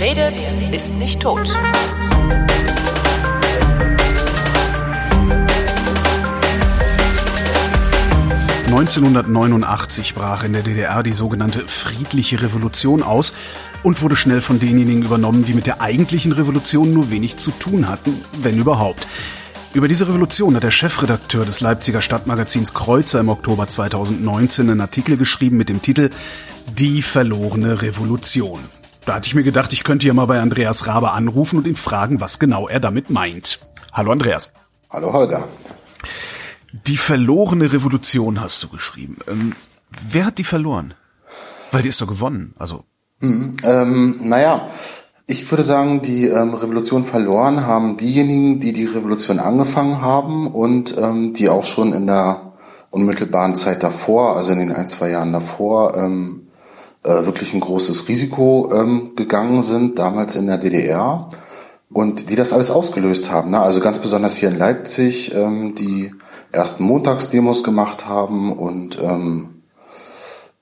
Redet, ist nicht tot. (1989) brach in der DDR die sogenannte friedliche Revolution aus und wurde schnell von denjenigen übernommen, die mit der eigentlichen Revolution nur wenig zu tun hatten, wenn überhaupt. Über diese Revolution hat der Chefredakteur des Leipziger Stadtmagazins Kreuzer im Oktober 2019 einen Artikel geschrieben mit dem Titel Die verlorene Revolution. Da hatte ich mir gedacht, ich könnte ja mal bei Andreas Rabe anrufen und ihn fragen, was genau er damit meint. Hallo Andreas. Hallo Holger. Die verlorene Revolution hast du geschrieben. Ähm, wer hat die verloren? Weil die ist doch gewonnen. Also. Hm, ähm, naja, ich würde sagen, die ähm, Revolution verloren haben diejenigen, die die Revolution angefangen haben und ähm, die auch schon in der unmittelbaren Zeit davor, also in den ein, zwei Jahren davor, ähm, äh, wirklich ein großes Risiko ähm, gegangen sind, damals in der DDR und die das alles ausgelöst haben. Ne? Also ganz besonders hier in Leipzig, ähm, die ersten Montagsdemos gemacht haben und ähm,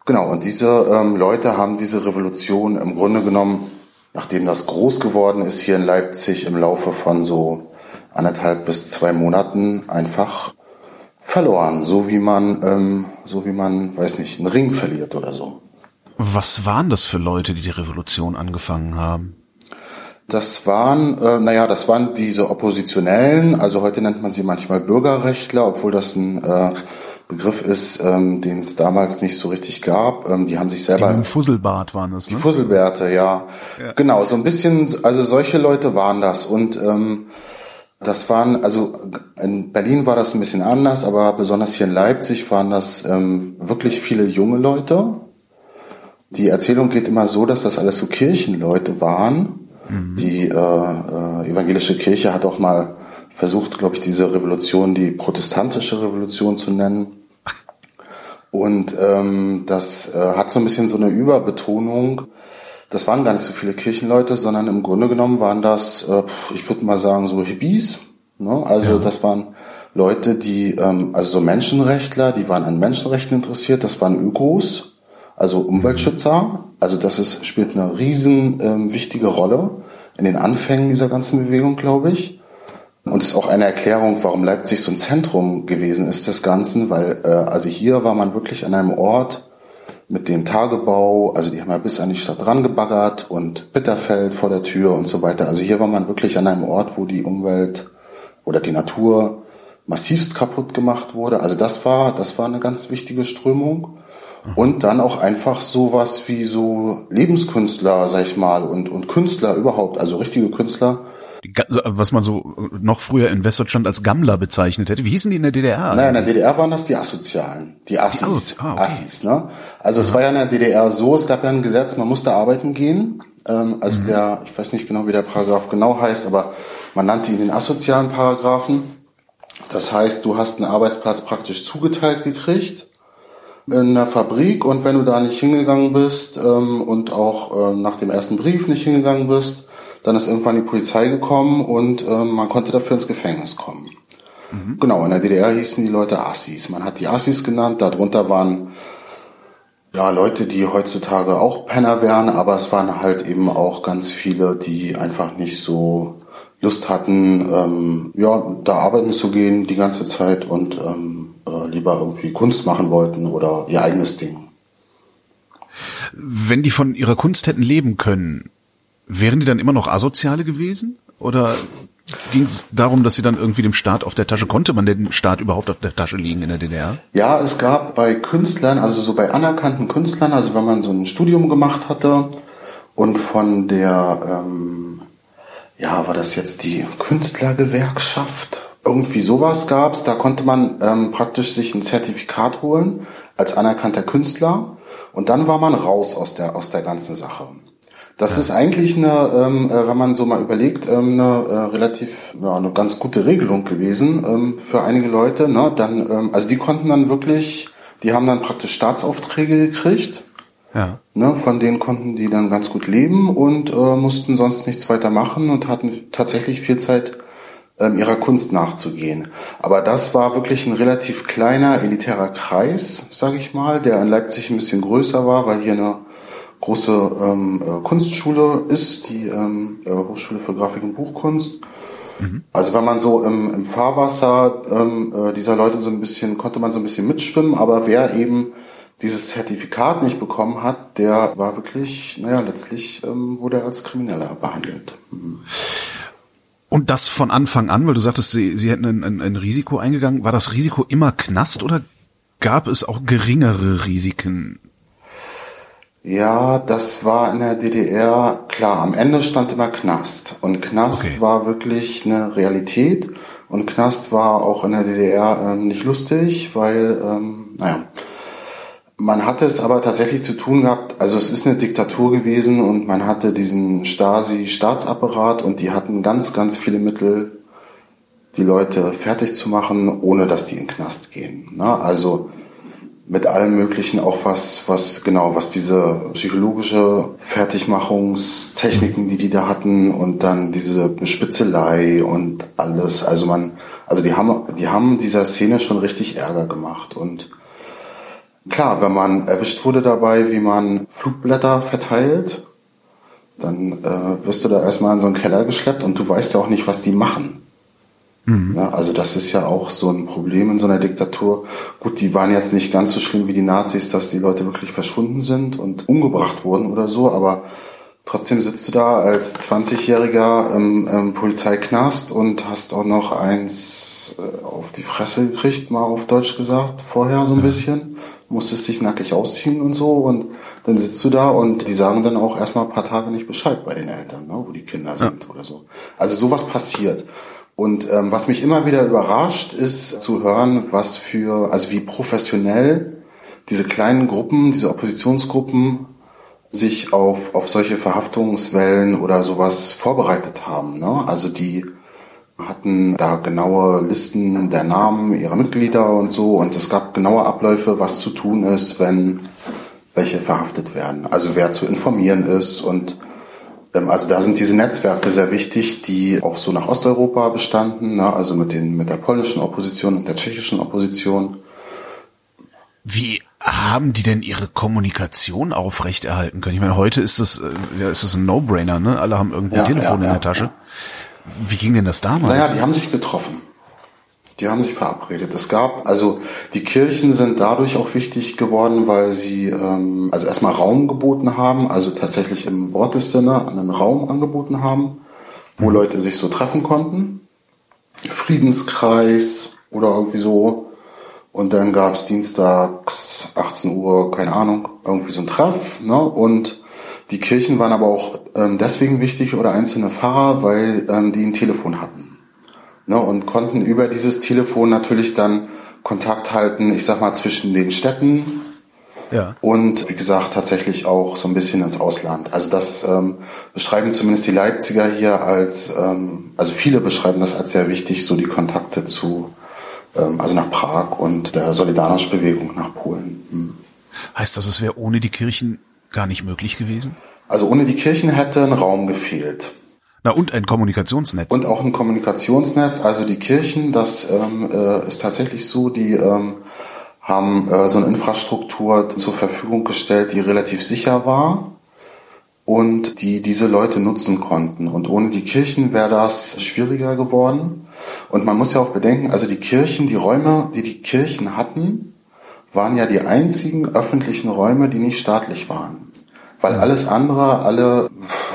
genau, und diese ähm, Leute haben diese Revolution im Grunde genommen nachdem das groß geworden ist hier in Leipzig im Laufe von so anderthalb bis zwei Monaten einfach verloren, so wie man, ähm, so wie man, weiß nicht, einen Ring verliert oder so. Was waren das für Leute, die die Revolution angefangen haben? Das waren, äh, naja, das waren diese Oppositionellen, also heute nennt man sie manchmal Bürgerrechtler, obwohl das ein äh, Begriff ist, ähm, den es damals nicht so richtig gab. Ähm, die haben sich selber. Die Fusselbart waren das, ne? Die Fusselbärte, ja. ja. Genau, so ein bisschen, also solche Leute waren das. Und ähm, das waren, also in Berlin war das ein bisschen anders, aber besonders hier in Leipzig waren das ähm, wirklich viele junge Leute. Die Erzählung geht immer so, dass das alles so Kirchenleute waren. Mhm. Die äh, äh, evangelische Kirche hat auch mal versucht, glaube ich, diese Revolution die protestantische Revolution zu nennen. Und ähm, das äh, hat so ein bisschen so eine Überbetonung. Das waren gar nicht so viele Kirchenleute, sondern im Grunde genommen waren das, äh, ich würde mal sagen, so Hippies. Ne? Also ja. das waren Leute, die, ähm, also so Menschenrechtler, die waren an Menschenrechten interessiert, das waren Ökos, also Umweltschützer. Also das ist, spielt eine riesen ähm, wichtige Rolle in den Anfängen dieser ganzen Bewegung, glaube ich. Und ist auch eine Erklärung, warum Leipzig so ein Zentrum gewesen ist des Ganzen, weil äh, also hier war man wirklich an einem Ort mit dem Tagebau, also die haben ja bis an die Stadt rangebaggert und Bitterfeld vor der Tür und so weiter. Also hier war man wirklich an einem Ort, wo die Umwelt oder die Natur massivst kaputt gemacht wurde. Also das war, das war eine ganz wichtige Strömung. Und dann auch einfach sowas wie so Lebenskünstler, sag ich mal, und, und Künstler überhaupt, also richtige Künstler, was man so noch früher in Westdeutschland als Gammler bezeichnet hätte. Wie hießen die in der DDR? Naja, in der DDR waren das die Asozialen, die Assis. Die Assozi ah, okay. Assis, ne? Also es war ja in der DDR so, es gab ja ein Gesetz, man musste arbeiten gehen. Ähm, also mhm. der, ich weiß nicht genau, wie der Paragraph genau heißt, aber man nannte ihn den asozialen Paragraphen. Das heißt, du hast einen Arbeitsplatz praktisch zugeteilt gekriegt in der Fabrik und wenn du da nicht hingegangen bist ähm, und auch ähm, nach dem ersten Brief nicht hingegangen bist, dann ist irgendwann die Polizei gekommen und äh, man konnte dafür ins Gefängnis kommen. Mhm. Genau, in der DDR hießen die Leute Assis. Man hat die Assis genannt, darunter waren ja Leute, die heutzutage auch Penner wären, aber es waren halt eben auch ganz viele, die einfach nicht so Lust hatten, ähm, ja, da arbeiten zu gehen die ganze Zeit und ähm, äh, lieber irgendwie Kunst machen wollten oder ihr eigenes Ding. Wenn die von ihrer Kunst hätten leben können, Wären die dann immer noch Asoziale gewesen? Oder ging es darum, dass sie dann irgendwie dem Staat auf der Tasche, konnte man dem Staat überhaupt auf der Tasche liegen in der DDR? Ja, es gab bei Künstlern, also so bei anerkannten Künstlern, also wenn man so ein Studium gemacht hatte und von der, ähm, ja, war das jetzt die Künstlergewerkschaft? Irgendwie sowas gab's, da konnte man ähm, praktisch sich ein Zertifikat holen als anerkannter Künstler und dann war man raus aus der, aus der ganzen Sache. Das ja. ist eigentlich eine, ähm, äh, wenn man so mal überlegt, ähm, eine äh, relativ, ja, eine ganz gute Regelung gewesen ähm, für einige Leute. Ne? Dann, ähm, also die konnten dann wirklich, die haben dann praktisch Staatsaufträge gekriegt. Ja. Ne, von denen konnten die dann ganz gut leben und äh, mussten sonst nichts weiter machen und hatten tatsächlich viel Zeit, ähm, ihrer Kunst nachzugehen. Aber das war wirklich ein relativ kleiner, elitärer Kreis, sage ich mal, der in Leipzig ein bisschen größer war, weil hier eine große ähm, äh, Kunstschule ist, die ähm, äh, Hochschule für Grafik und Buchkunst. Mhm. Also wenn man so im, im Fahrwasser ähm, äh, dieser Leute so ein bisschen, konnte man so ein bisschen mitschwimmen, aber wer eben dieses Zertifikat nicht bekommen hat, der war wirklich, naja, letztlich ähm, wurde er als Krimineller behandelt. Mhm. Und das von Anfang an, weil du sagtest, sie, sie hätten ein, ein, ein Risiko eingegangen. War das Risiko immer Knast oder gab es auch geringere Risiken? Ja, das war in der DDR klar. Am Ende stand immer Knast. Und Knast okay. war wirklich eine Realität. Und Knast war auch in der DDR ähm, nicht lustig, weil, ähm, naja, man hatte es aber tatsächlich zu tun gehabt, also es ist eine Diktatur gewesen und man hatte diesen Stasi-Staatsapparat und die hatten ganz, ganz viele Mittel, die Leute fertig zu machen, ohne dass die in den Knast gehen. Na, also mit allem möglichen, auch was, was, genau, was diese psychologische Fertigmachungstechniken, die die da hatten und dann diese Spitzelei und alles. Also man, also die haben, die haben dieser Szene schon richtig Ärger gemacht und Klar, wenn man erwischt wurde dabei, wie man Flugblätter verteilt, dann äh, wirst du da erstmal in so einen Keller geschleppt und du weißt ja auch nicht, was die machen. Mhm. Ja, also das ist ja auch so ein Problem in so einer Diktatur. Gut, die waren jetzt nicht ganz so schlimm wie die Nazis, dass die Leute wirklich verschwunden sind und umgebracht wurden oder so, aber trotzdem sitzt du da als 20-Jähriger im, im Polizeiknast und hast auch noch eins äh, auf die Fresse gekriegt, mal auf Deutsch gesagt, vorher so ein bisschen musstest dich nackig ausziehen und so und dann sitzt du da und die sagen dann auch erstmal ein paar Tage nicht Bescheid bei den Eltern, ne, wo die Kinder sind ja. oder so. Also sowas passiert. Und ähm, was mich immer wieder überrascht, ist zu hören, was für, also wie professionell diese kleinen Gruppen, diese Oppositionsgruppen sich auf, auf solche Verhaftungswellen oder sowas vorbereitet haben. Ne? Also die hatten da genaue Listen der Namen ihrer Mitglieder und so und es gab genaue Abläufe, was zu tun ist, wenn welche verhaftet werden. Also wer zu informieren ist und ähm, also da sind diese Netzwerke sehr wichtig, die auch so nach Osteuropa bestanden, ne? also mit den mit der polnischen Opposition und der tschechischen Opposition. Wie haben die denn ihre Kommunikation aufrechterhalten können? Ich meine, heute ist das äh, ja, ist das ein No-Brainer, ne? Alle haben irgendwie ja, ein Telefon ja, in der Tasche. Wie ging denn das damals? Naja, die haben sich getroffen. Die haben sich verabredet. Es gab, also die Kirchen sind dadurch auch wichtig geworden, weil sie ähm, also erstmal Raum geboten haben, also tatsächlich im Wortessinne einen Raum angeboten haben, wo mhm. Leute sich so treffen konnten. Friedenskreis oder irgendwie so. Und dann gab's dienstags 18 Uhr, keine Ahnung, irgendwie so ein Treff. Ne? Und die Kirchen waren aber auch ähm, deswegen wichtig oder einzelne Pfarrer, weil ähm, die ein Telefon hatten. Ne, und konnten über dieses Telefon natürlich dann Kontakt halten, ich sag mal, zwischen den Städten ja. und wie gesagt tatsächlich auch so ein bisschen ins Ausland. Also das ähm, beschreiben zumindest die Leipziger hier als, ähm, also viele beschreiben das als sehr wichtig, so die Kontakte zu, ähm, also nach Prag und der Solidarność-Bewegung nach Polen. Hm. Heißt das, es wäre ohne die Kirchen gar nicht möglich gewesen? Also ohne die Kirchen hätte ein Raum gefehlt. Na und ein Kommunikationsnetz. Und auch ein Kommunikationsnetz. Also die Kirchen, das ähm, äh, ist tatsächlich so, die ähm, haben äh, so eine Infrastruktur zur Verfügung gestellt, die relativ sicher war und die diese Leute nutzen konnten. Und ohne die Kirchen wäre das schwieriger geworden. Und man muss ja auch bedenken, also die Kirchen, die Räume, die die Kirchen hatten, waren ja die einzigen öffentlichen Räume, die nicht staatlich waren. Weil alles andere, alle,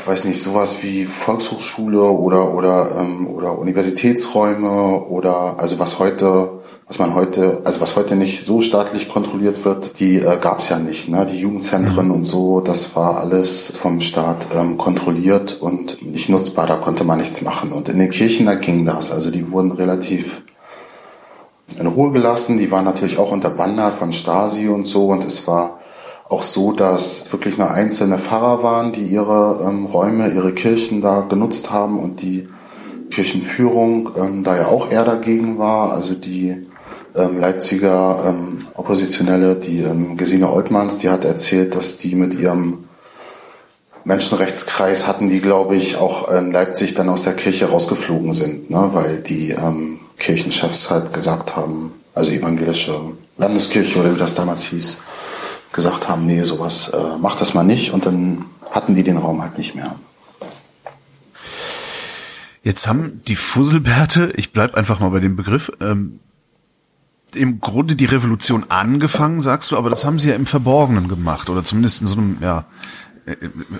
weiß nicht, sowas wie Volkshochschule oder oder ähm, oder Universitätsräume oder also was heute, was man heute, also was heute nicht so staatlich kontrolliert wird, die äh, gab es ja nicht. Ne? Die Jugendzentren mhm. und so, das war alles vom Staat ähm, kontrolliert und nicht nutzbar. Da konnte man nichts machen. Und in den Kirchen da ging das. Also die wurden relativ in Ruhe gelassen. Die waren natürlich auch unterwandert von Stasi und so. Und es war auch so, dass wirklich nur einzelne Pfarrer waren, die ihre ähm, Räume, ihre Kirchen da genutzt haben und die Kirchenführung ähm, da ja auch eher dagegen war. Also die ähm, Leipziger ähm, Oppositionelle, die ähm, Gesine Oltmanns, die hat erzählt, dass die mit ihrem Menschenrechtskreis hatten, die, glaube ich, auch in Leipzig dann aus der Kirche rausgeflogen sind, ne? weil die ähm, Kirchenchefs halt gesagt haben, also evangelische Landeskirche oder wie das damals hieß, gesagt haben, nee, sowas, äh, mach das mal nicht. Und dann hatten die den Raum halt nicht mehr. Jetzt haben die Fusselbärte, ich bleib einfach mal bei dem Begriff, ähm, im Grunde die Revolution angefangen, sagst du, aber das haben sie ja im Verborgenen gemacht oder zumindest in so einem, ja, äh,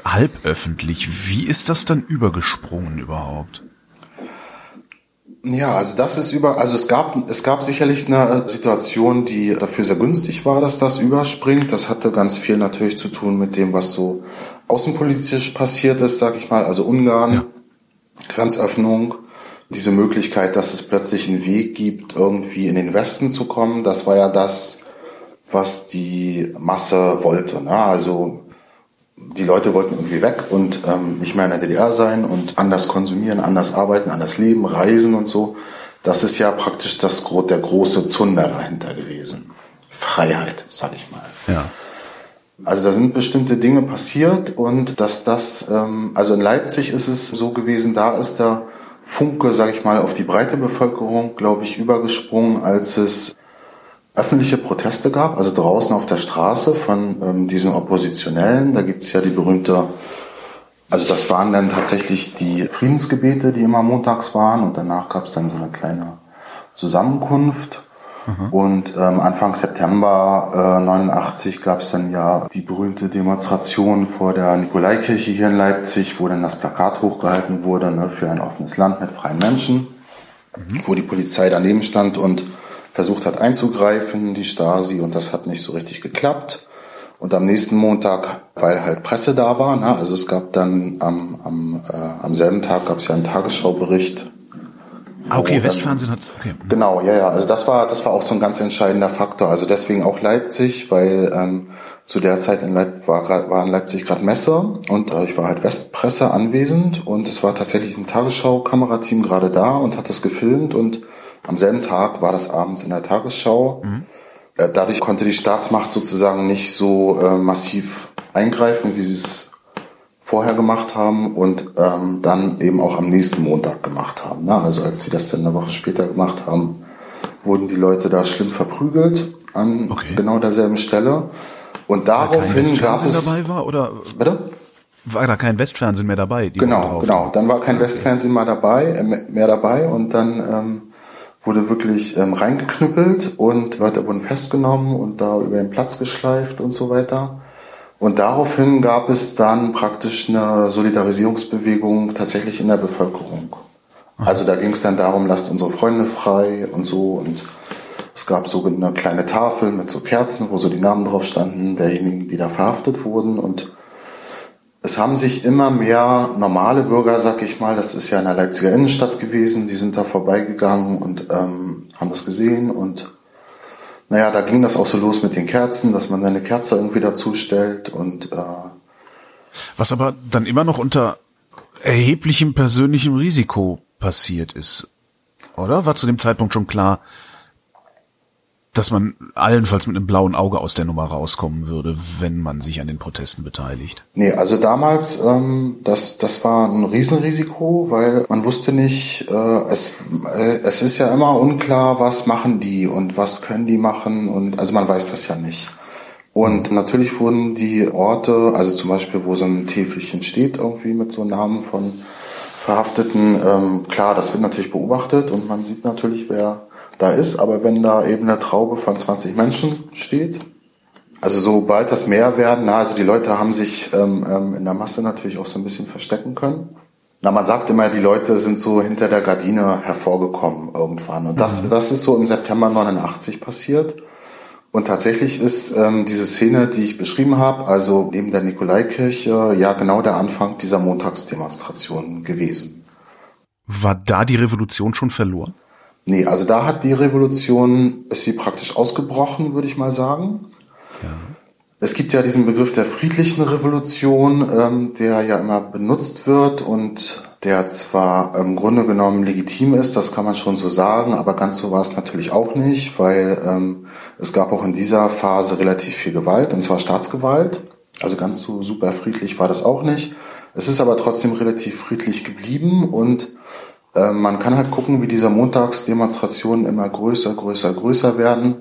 halböffentlich. Wie ist das dann übergesprungen überhaupt? Ja, also das ist über, also es gab, es gab sicherlich eine Situation, die dafür sehr günstig war, dass das überspringt. Das hatte ganz viel natürlich zu tun mit dem, was so außenpolitisch passiert ist, sag ich mal. Also Ungarn, ja. Grenzöffnung, diese Möglichkeit, dass es plötzlich einen Weg gibt, irgendwie in den Westen zu kommen. Das war ja das, was die Masse wollte. Ne? Also die Leute wollten irgendwie weg und ähm, nicht mehr in der DDR sein und anders konsumieren, anders arbeiten, anders leben, reisen und so. Das ist ja praktisch das der große Zunder dahinter gewesen. Freiheit, sag ich mal. Ja. Also da sind bestimmte Dinge passiert und dass das, ähm, also in Leipzig ist es so gewesen, da ist der Funke, sag ich mal, auf die breite Bevölkerung, glaube ich, übergesprungen, als es öffentliche Proteste gab, also draußen auf der Straße von ähm, diesen Oppositionellen. Da gibt's ja die berühmte, also das waren dann tatsächlich die Friedensgebete, die immer montags waren und danach gab's dann so eine kleine Zusammenkunft. Mhm. Und ähm, Anfang September äh, 89 gab es dann ja die berühmte Demonstration vor der Nikolaikirche hier in Leipzig, wo dann das Plakat hochgehalten wurde ne, für ein offenes Land mit freien Menschen, mhm. wo die Polizei daneben stand und versucht hat einzugreifen, die Stasi, und das hat nicht so richtig geklappt. Und am nächsten Montag, weil halt Presse da war, ne, also es gab dann am, am, äh, am selben Tag gab es ja einen Tagesschaubericht. Ah, okay, Westfernsehen hat's, okay. Genau, ja, ja, also das war, das war auch so ein ganz entscheidender Faktor. Also deswegen auch Leipzig, weil ähm, zu der Zeit in Leip war, war in Leipzig gerade Messe und äh, ich war halt Westpresse anwesend und es war tatsächlich ein Tagesschau-Kamerateam gerade da und hat das gefilmt und am selben Tag war das abends in der Tagesschau. Mhm. Äh, dadurch konnte die Staatsmacht sozusagen nicht so äh, massiv eingreifen, wie sie es vorher gemacht haben und ähm, dann eben auch am nächsten Montag gemacht haben. Ne? Also als sie das dann eine Woche später gemacht haben, wurden die Leute da schlimm verprügelt an okay. genau derselben Stelle. Und daraufhin gab es dabei war oder bitte? war da kein Westfernsehen mehr dabei? Genau, genau. Dann war kein Westfernsehen mehr dabei, äh, mehr dabei und dann ähm, wurde wirklich ähm, reingeknüppelt und Leute wurden festgenommen und da über den Platz geschleift und so weiter. Und daraufhin gab es dann praktisch eine Solidarisierungsbewegung tatsächlich in der Bevölkerung. Also da ging es dann darum, lasst unsere Freunde frei und so. Und es gab so eine kleine Tafel mit so Kerzen, wo so die Namen drauf standen, derjenigen, die da verhaftet wurden. Und es haben sich immer mehr normale Bürger, sag ich mal, das ist ja in der Leipziger Innenstadt gewesen, die sind da vorbeigegangen und ähm, haben das gesehen und naja, da ging das auch so los mit den Kerzen, dass man seine Kerze irgendwie dazu stellt und äh, was aber dann immer noch unter erheblichem persönlichem Risiko passiert ist, oder? War zu dem Zeitpunkt schon klar, dass man allenfalls mit einem blauen Auge aus der Nummer rauskommen würde, wenn man sich an den Protesten beteiligt. Nee, also damals, ähm, das, das war ein Riesenrisiko, weil man wusste nicht, äh, es, äh, es ist ja immer unklar, was machen die und was können die machen und also man weiß das ja nicht. Und natürlich wurden die Orte, also zum Beispiel, wo so ein Täfelchen steht, irgendwie mit so Namen von Verhafteten, ähm, klar, das wird natürlich beobachtet und man sieht natürlich, wer da ist. Aber wenn da eben eine Traube von 20 Menschen steht, also sobald das mehr werden, na, also die Leute haben sich ähm, ähm, in der Masse natürlich auch so ein bisschen verstecken können. Na, man sagt immer, die Leute sind so hinter der Gardine hervorgekommen irgendwann. Und das, mhm. das ist so im September 89 passiert. Und tatsächlich ist ähm, diese Szene, die ich beschrieben habe, also neben der Nikolaikirche, ja genau der Anfang dieser Montagsdemonstration gewesen. War da die Revolution schon verloren? Nee, also da hat die Revolution, ist sie praktisch ausgebrochen, würde ich mal sagen. Ja. Es gibt ja diesen Begriff der friedlichen Revolution, ähm, der ja immer benutzt wird und der zwar im Grunde genommen legitim ist, das kann man schon so sagen, aber ganz so war es natürlich auch nicht, weil ähm, es gab auch in dieser Phase relativ viel Gewalt, und zwar Staatsgewalt. Also ganz so super friedlich war das auch nicht. Es ist aber trotzdem relativ friedlich geblieben und äh, man kann halt gucken, wie diese Montagsdemonstrationen immer größer, größer, größer werden,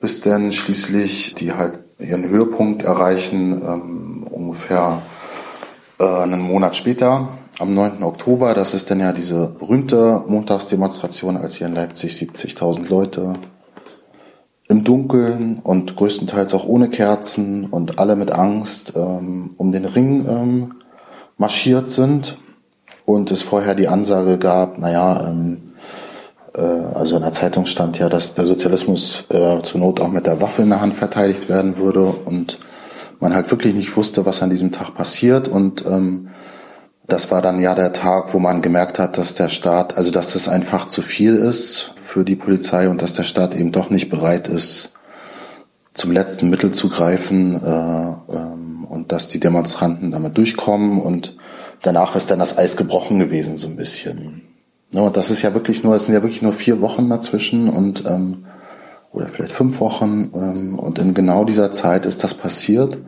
bis dann schließlich die halt ihren Höhepunkt erreichen, ähm, ungefähr äh, einen Monat später, am 9. Oktober. Das ist dann ja diese berühmte Montagsdemonstration, als hier in Leipzig 70.000 Leute im Dunkeln und größtenteils auch ohne Kerzen und alle mit Angst ähm, um den Ring ähm, marschiert sind und es vorher die Ansage gab, naja, ähm, äh, also in der Zeitung stand ja, dass der Sozialismus äh, zur Not auch mit der Waffe in der Hand verteidigt werden würde. Und man halt wirklich nicht wusste, was an diesem Tag passiert. Und ähm, das war dann ja der Tag, wo man gemerkt hat, dass der Staat, also dass das einfach zu viel ist für die Polizei und dass der Staat eben doch nicht bereit ist, zum letzten Mittel zu greifen äh, ähm, und dass die Demonstranten damit durchkommen. Und danach ist dann das Eis gebrochen gewesen so ein bisschen. Ja, und das ist ja wirklich nur, es sind ja wirklich nur vier Wochen dazwischen und ähm, oder vielleicht fünf Wochen ähm, und in genau dieser Zeit ist das passiert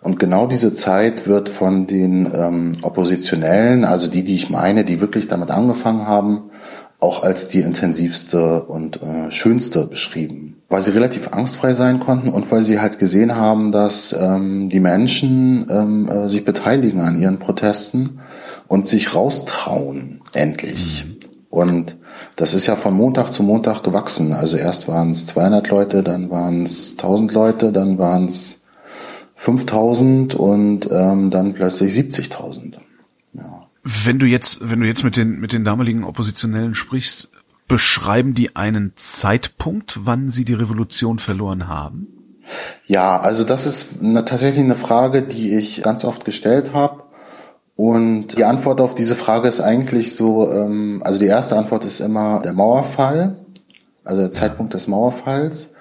und genau diese Zeit wird von den ähm, Oppositionellen, also die, die ich meine, die wirklich damit angefangen haben, auch als die intensivste und äh, schönste beschrieben, weil sie relativ angstfrei sein konnten und weil sie halt gesehen haben, dass ähm, die Menschen ähm, äh, sich beteiligen an ihren Protesten und sich raustrauen, endlich. Mhm. Und das ist ja von Montag zu Montag gewachsen. Also erst waren es 200 Leute, dann waren es 1000 Leute, dann waren es 5000 und ähm, dann plötzlich 70.000. Ja. Wenn du jetzt, wenn du jetzt mit den mit den damaligen Oppositionellen sprichst, beschreiben die einen Zeitpunkt, wann sie die Revolution verloren haben? Ja, also das ist eine, tatsächlich eine Frage, die ich ganz oft gestellt habe. Und die Antwort auf diese Frage ist eigentlich so, ähm, also die erste Antwort ist immer der Mauerfall, also der Zeitpunkt des Mauerfalls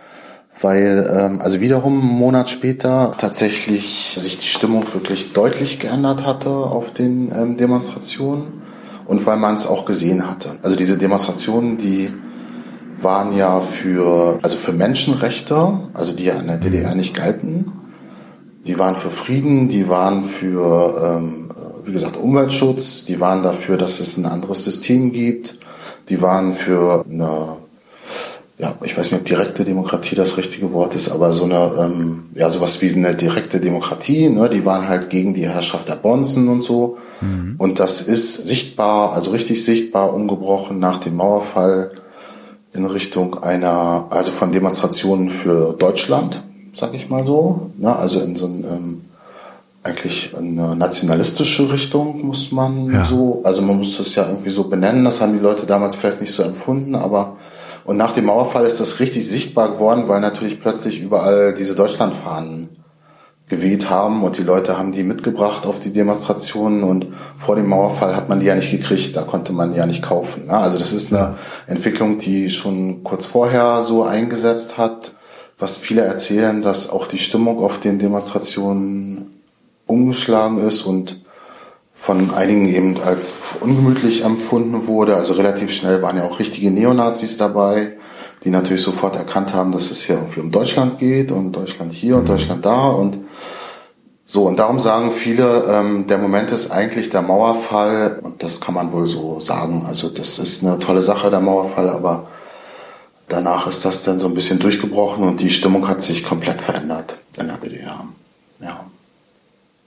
weil ähm, also wiederum einen Monat später tatsächlich sich die Stimmung wirklich deutlich geändert hatte auf den ähm, Demonstrationen und weil man es auch gesehen hatte. Also diese Demonstrationen, die waren ja für also für Menschenrechte, also die ja in der DDR nicht galten. Die waren für Frieden, die waren für ähm, wie gesagt Umweltschutz, die waren dafür, dass es ein anderes System gibt, die waren für eine ja, ich weiß nicht, ob direkte Demokratie das richtige Wort ist, aber so eine, ähm, ja, sowas wie eine direkte Demokratie, ne, die waren halt gegen die Herrschaft der Bonzen und so. Mhm. Und das ist sichtbar, also richtig sichtbar umgebrochen nach dem Mauerfall in Richtung einer, also von Demonstrationen für Deutschland, sag ich mal so, ne, also in so ein, ähm, eigentlich eine nationalistische Richtung muss man ja. so, also man muss das ja irgendwie so benennen, das haben die Leute damals vielleicht nicht so empfunden, aber und nach dem Mauerfall ist das richtig sichtbar geworden, weil natürlich plötzlich überall diese Deutschlandfahnen geweht haben und die Leute haben die mitgebracht auf die Demonstrationen und vor dem Mauerfall hat man die ja nicht gekriegt, da konnte man die ja nicht kaufen. Ne? Also das ist eine Entwicklung, die schon kurz vorher so eingesetzt hat, was viele erzählen, dass auch die Stimmung auf den Demonstrationen umgeschlagen ist und von einigen eben als ungemütlich empfunden wurde. Also relativ schnell waren ja auch richtige Neonazis dabei, die natürlich sofort erkannt haben, dass es hier irgendwie um Deutschland geht und Deutschland hier und Deutschland da und so. Und darum sagen viele, ähm, der Moment ist eigentlich der Mauerfall und das kann man wohl so sagen. Also das ist eine tolle Sache, der Mauerfall, aber danach ist das dann so ein bisschen durchgebrochen und die Stimmung hat sich komplett verändert in der DDR. Ja.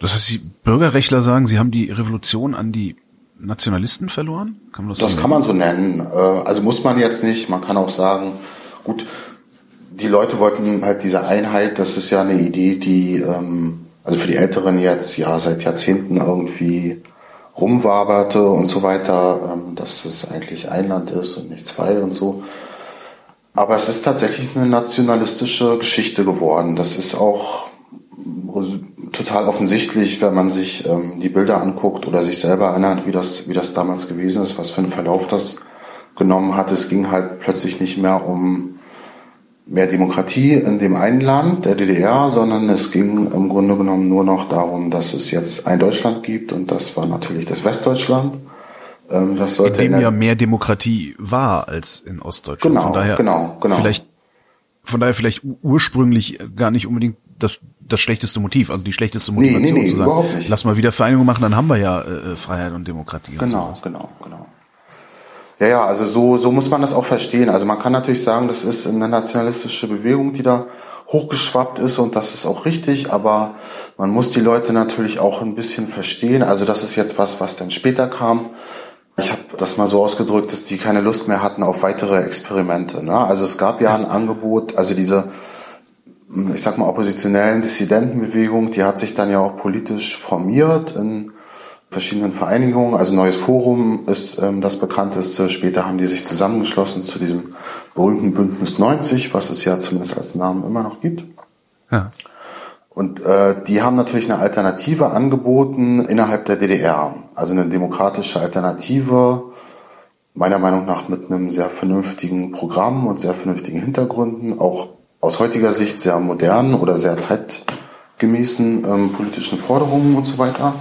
Das heißt, die Bürgerrechtler sagen, sie haben die Revolution an die Nationalisten verloren? Kann man das, das so kann man so nennen. Äh, also muss man jetzt nicht. Man kann auch sagen, gut, die Leute wollten halt diese Einheit. Das ist ja eine Idee, die ähm, also für die Älteren jetzt ja seit Jahrzehnten irgendwie rumwaberte und so weiter, ähm, dass es eigentlich ein Land ist und nicht zwei und so. Aber es ist tatsächlich eine nationalistische Geschichte geworden. Das ist auch total offensichtlich, wenn man sich ähm, die Bilder anguckt oder sich selber erinnert, wie das, wie das damals gewesen ist, was für einen Verlauf das genommen hat. Es ging halt plötzlich nicht mehr um mehr Demokratie in dem einen Land, der DDR, sondern es ging im Grunde genommen nur noch darum, dass es jetzt ein Deutschland gibt und das war natürlich das Westdeutschland. Ähm, das sollte in dem in ja mehr Demokratie war als in Ostdeutschland. Genau, von daher genau, genau. Vielleicht, von daher vielleicht ursprünglich gar nicht unbedingt das das schlechteste Motiv, also die schlechteste Motivation nee, nee, nee, zu sagen, überhaupt nicht. lass mal wieder Vereinigung machen, dann haben wir ja äh, Freiheit und Demokratie. Genau, und genau, genau. Ja, ja, also so, so muss man das auch verstehen. Also man kann natürlich sagen, das ist eine nationalistische Bewegung, die da hochgeschwappt ist und das ist auch richtig, aber man muss die Leute natürlich auch ein bisschen verstehen. Also das ist jetzt was, was dann später kam. Ich habe das mal so ausgedrückt, dass die keine Lust mehr hatten auf weitere Experimente. Ne? Also es gab ja ein Angebot, also diese, ich sag mal, oppositionellen Dissidentenbewegung, die hat sich dann ja auch politisch formiert in verschiedenen Vereinigungen. Also Neues Forum ist ähm, das bekannteste. Später haben die sich zusammengeschlossen zu diesem berühmten Bündnis 90, was es ja zumindest als Namen immer noch gibt. Ja. Und äh, die haben natürlich eine Alternative angeboten innerhalb der DDR. Also eine demokratische Alternative, meiner Meinung nach mit einem sehr vernünftigen Programm und sehr vernünftigen Hintergründen, auch aus heutiger Sicht sehr modernen oder sehr zeitgemäßen ähm, politischen Forderungen und so weiter.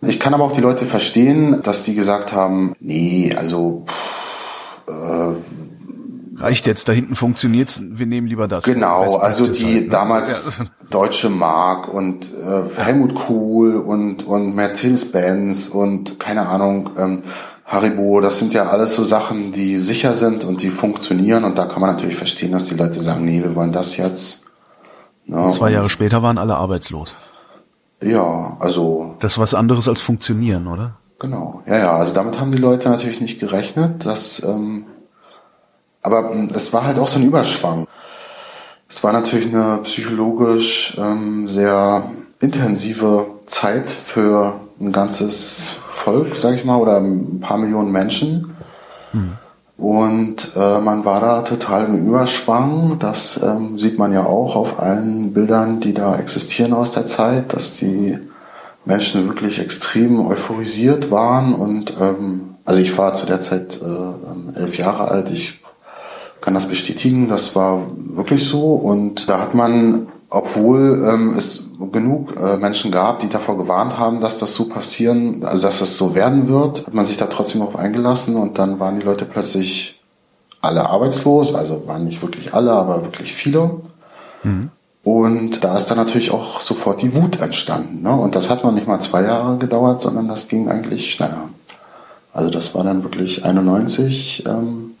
Ich kann aber auch die Leute verstehen, dass die gesagt haben, nee, also pff, äh, reicht jetzt, da hinten funktioniert's, wir nehmen lieber das. Genau, also die halt, ne? damals ja. Deutsche Mark und äh, Helmut Kohl und, und Mercedes-Benz und keine Ahnung, ähm, Haribo, das sind ja alles so Sachen, die sicher sind und die funktionieren und da kann man natürlich verstehen, dass die Leute sagen, nee, wir wollen das jetzt. Ja, zwei Jahre später waren alle arbeitslos. Ja, also. Das ist was anderes als funktionieren, oder? Genau, ja, ja. Also damit haben die Leute natürlich nicht gerechnet. Dass, ähm, aber ähm, es war halt auch so ein Überschwang. Es war natürlich eine psychologisch ähm, sehr intensive Zeit für ein ganzes Volk, sag ich mal, oder ein paar Millionen Menschen. Hm. Und äh, man war da total im Überschwang. Das ähm, sieht man ja auch auf allen Bildern, die da existieren aus der Zeit, dass die Menschen wirklich extrem euphorisiert waren. Und ähm, also ich war zu der Zeit äh, ähm, elf Jahre alt. Ich kann das bestätigen. Das war wirklich so. Und da hat man, obwohl ähm, es genug äh, Menschen gab, die davor gewarnt haben, dass das so passieren, also dass das so werden wird, hat man sich da trotzdem darauf eingelassen und dann waren die Leute plötzlich alle arbeitslos, also waren nicht wirklich alle, aber wirklich viele. Mhm. Und da ist dann natürlich auch sofort die Wut entstanden. Ne? Und das hat noch nicht mal zwei Jahre gedauert, sondern das ging eigentlich schneller. Also das war dann wirklich 91. Ähm,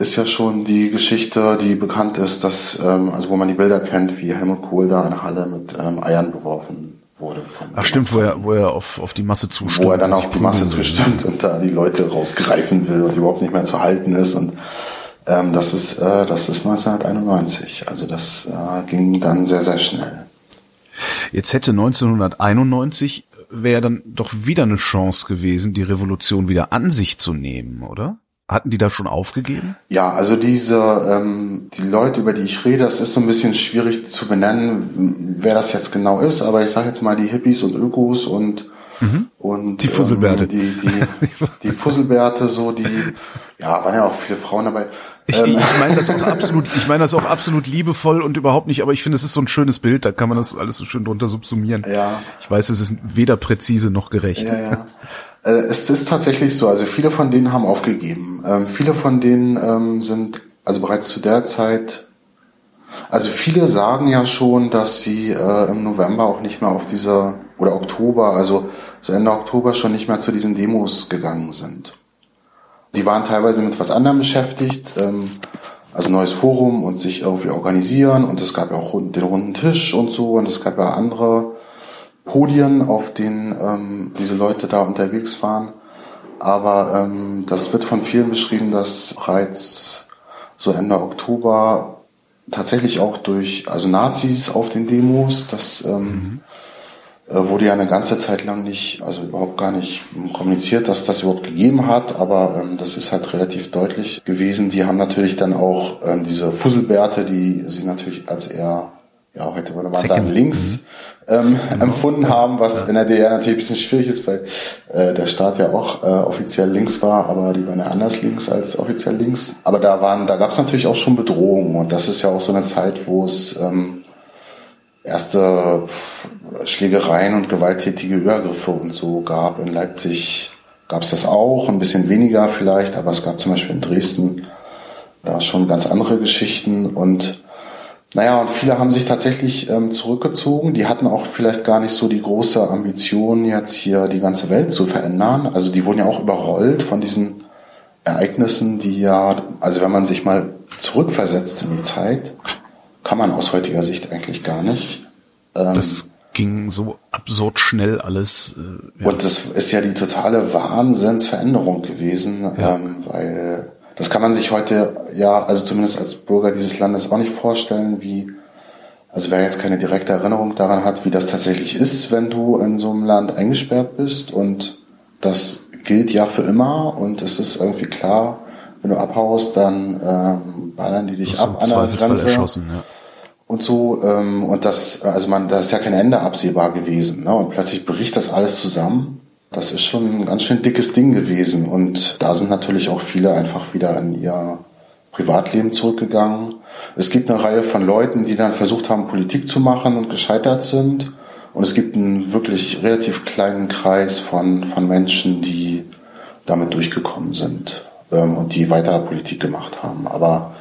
ist ja schon die Geschichte, die bekannt ist, dass, ähm, also wo man die Bilder kennt, wie Helmut Kohl da in Halle mit ähm, Eiern beworfen wurde. Ach stimmt, wo er, wo er auf, auf die Masse zustimmt. Wo er dann auf die Masse zustimmt und da die Leute rausgreifen will und überhaupt nicht mehr zu halten ist. Und ähm, das ist, äh, das ist 1991. Also das äh, ging dann sehr, sehr schnell. Jetzt hätte 1991 wäre dann doch wieder eine Chance gewesen, die Revolution wieder an sich zu nehmen, oder? Hatten die da schon aufgegeben? Ja, also diese, ähm, die Leute, über die ich rede, das ist so ein bisschen schwierig zu benennen, wer das jetzt genau ist, aber ich sage jetzt mal die Hippies und Ökos und mhm. und die Fusselbärte. Ähm, die, die, die Fusselbärte, so die, ja, waren ja auch viele Frauen dabei. Ich, ähm. ich meine das auch absolut, ich meine das auch absolut liebevoll und überhaupt nicht, aber ich finde, es ist so ein schönes Bild, da kann man das alles so schön drunter subsumieren. Ja. Ich weiß, es ist weder präzise noch gerecht. Ja, ja. Äh, es ist tatsächlich so, also viele von denen haben aufgegeben. Ähm, viele von denen ähm, sind also bereits zu der Zeit, also viele sagen ja schon, dass sie äh, im November auch nicht mehr auf dieser, oder Oktober, also so Ende Oktober schon nicht mehr zu diesen Demos gegangen sind. Die waren teilweise mit was anderem beschäftigt, ähm, also neues Forum und sich irgendwie organisieren und es gab ja auch den runden Tisch und so und es gab ja andere Podien, auf denen ähm, diese Leute da unterwegs waren. Aber ähm, das wird von vielen beschrieben, dass bereits so Ende Oktober tatsächlich auch durch also Nazis auf den Demos, das ähm, mhm. äh, wurde ja eine ganze Zeit lang nicht, also überhaupt gar nicht kommuniziert, dass das überhaupt gegeben hat, aber ähm, das ist halt relativ deutlich gewesen. Die haben natürlich dann auch ähm, diese Fusselbärte, die sie natürlich als eher, ja heute würde man Zecken. sagen, links mhm ähm, genau. empfunden haben, was ja. in der DDR natürlich ein bisschen schwierig ist, weil äh, der Staat ja auch äh, offiziell links war, aber die waren ja anders links als offiziell links. Aber da waren, da gab es natürlich auch schon Bedrohungen und das ist ja auch so eine Zeit, wo es ähm, erste Schlägereien und gewalttätige Übergriffe und so gab. In Leipzig gab es das auch, ein bisschen weniger vielleicht, aber es gab zum Beispiel in Dresden da schon ganz andere Geschichten und naja, und viele haben sich tatsächlich ähm, zurückgezogen. Die hatten auch vielleicht gar nicht so die große Ambition, jetzt hier die ganze Welt zu verändern. Also die wurden ja auch überrollt von diesen Ereignissen, die ja, also wenn man sich mal zurückversetzt in die Zeit, kann man aus heutiger Sicht eigentlich gar nicht. Ähm, das ging so absurd schnell alles. Äh, ja. Und das ist ja die totale Wahnsinnsveränderung gewesen, ja. ähm, weil das kann man sich heute ja, also zumindest als Bürger dieses Landes auch nicht vorstellen, wie, also wer jetzt keine direkte Erinnerung daran hat, wie das tatsächlich ist, wenn du in so einem Land eingesperrt bist und das gilt ja für immer und es ist irgendwie klar, wenn du abhaust, dann ähm, ballern die dich ab an der Grenze. Erschossen, ja. Und so, ähm, und das, also man, da ist ja kein Ende absehbar gewesen. Ne? Und plötzlich bricht das alles zusammen. Das ist schon ein ganz schön dickes Ding gewesen. Und da sind natürlich auch viele einfach wieder in ihr Privatleben zurückgegangen. Es gibt eine Reihe von Leuten, die dann versucht haben, Politik zu machen und gescheitert sind. Und es gibt einen wirklich relativ kleinen Kreis von, von Menschen, die damit durchgekommen sind ähm, und die weiter Politik gemacht haben. Aber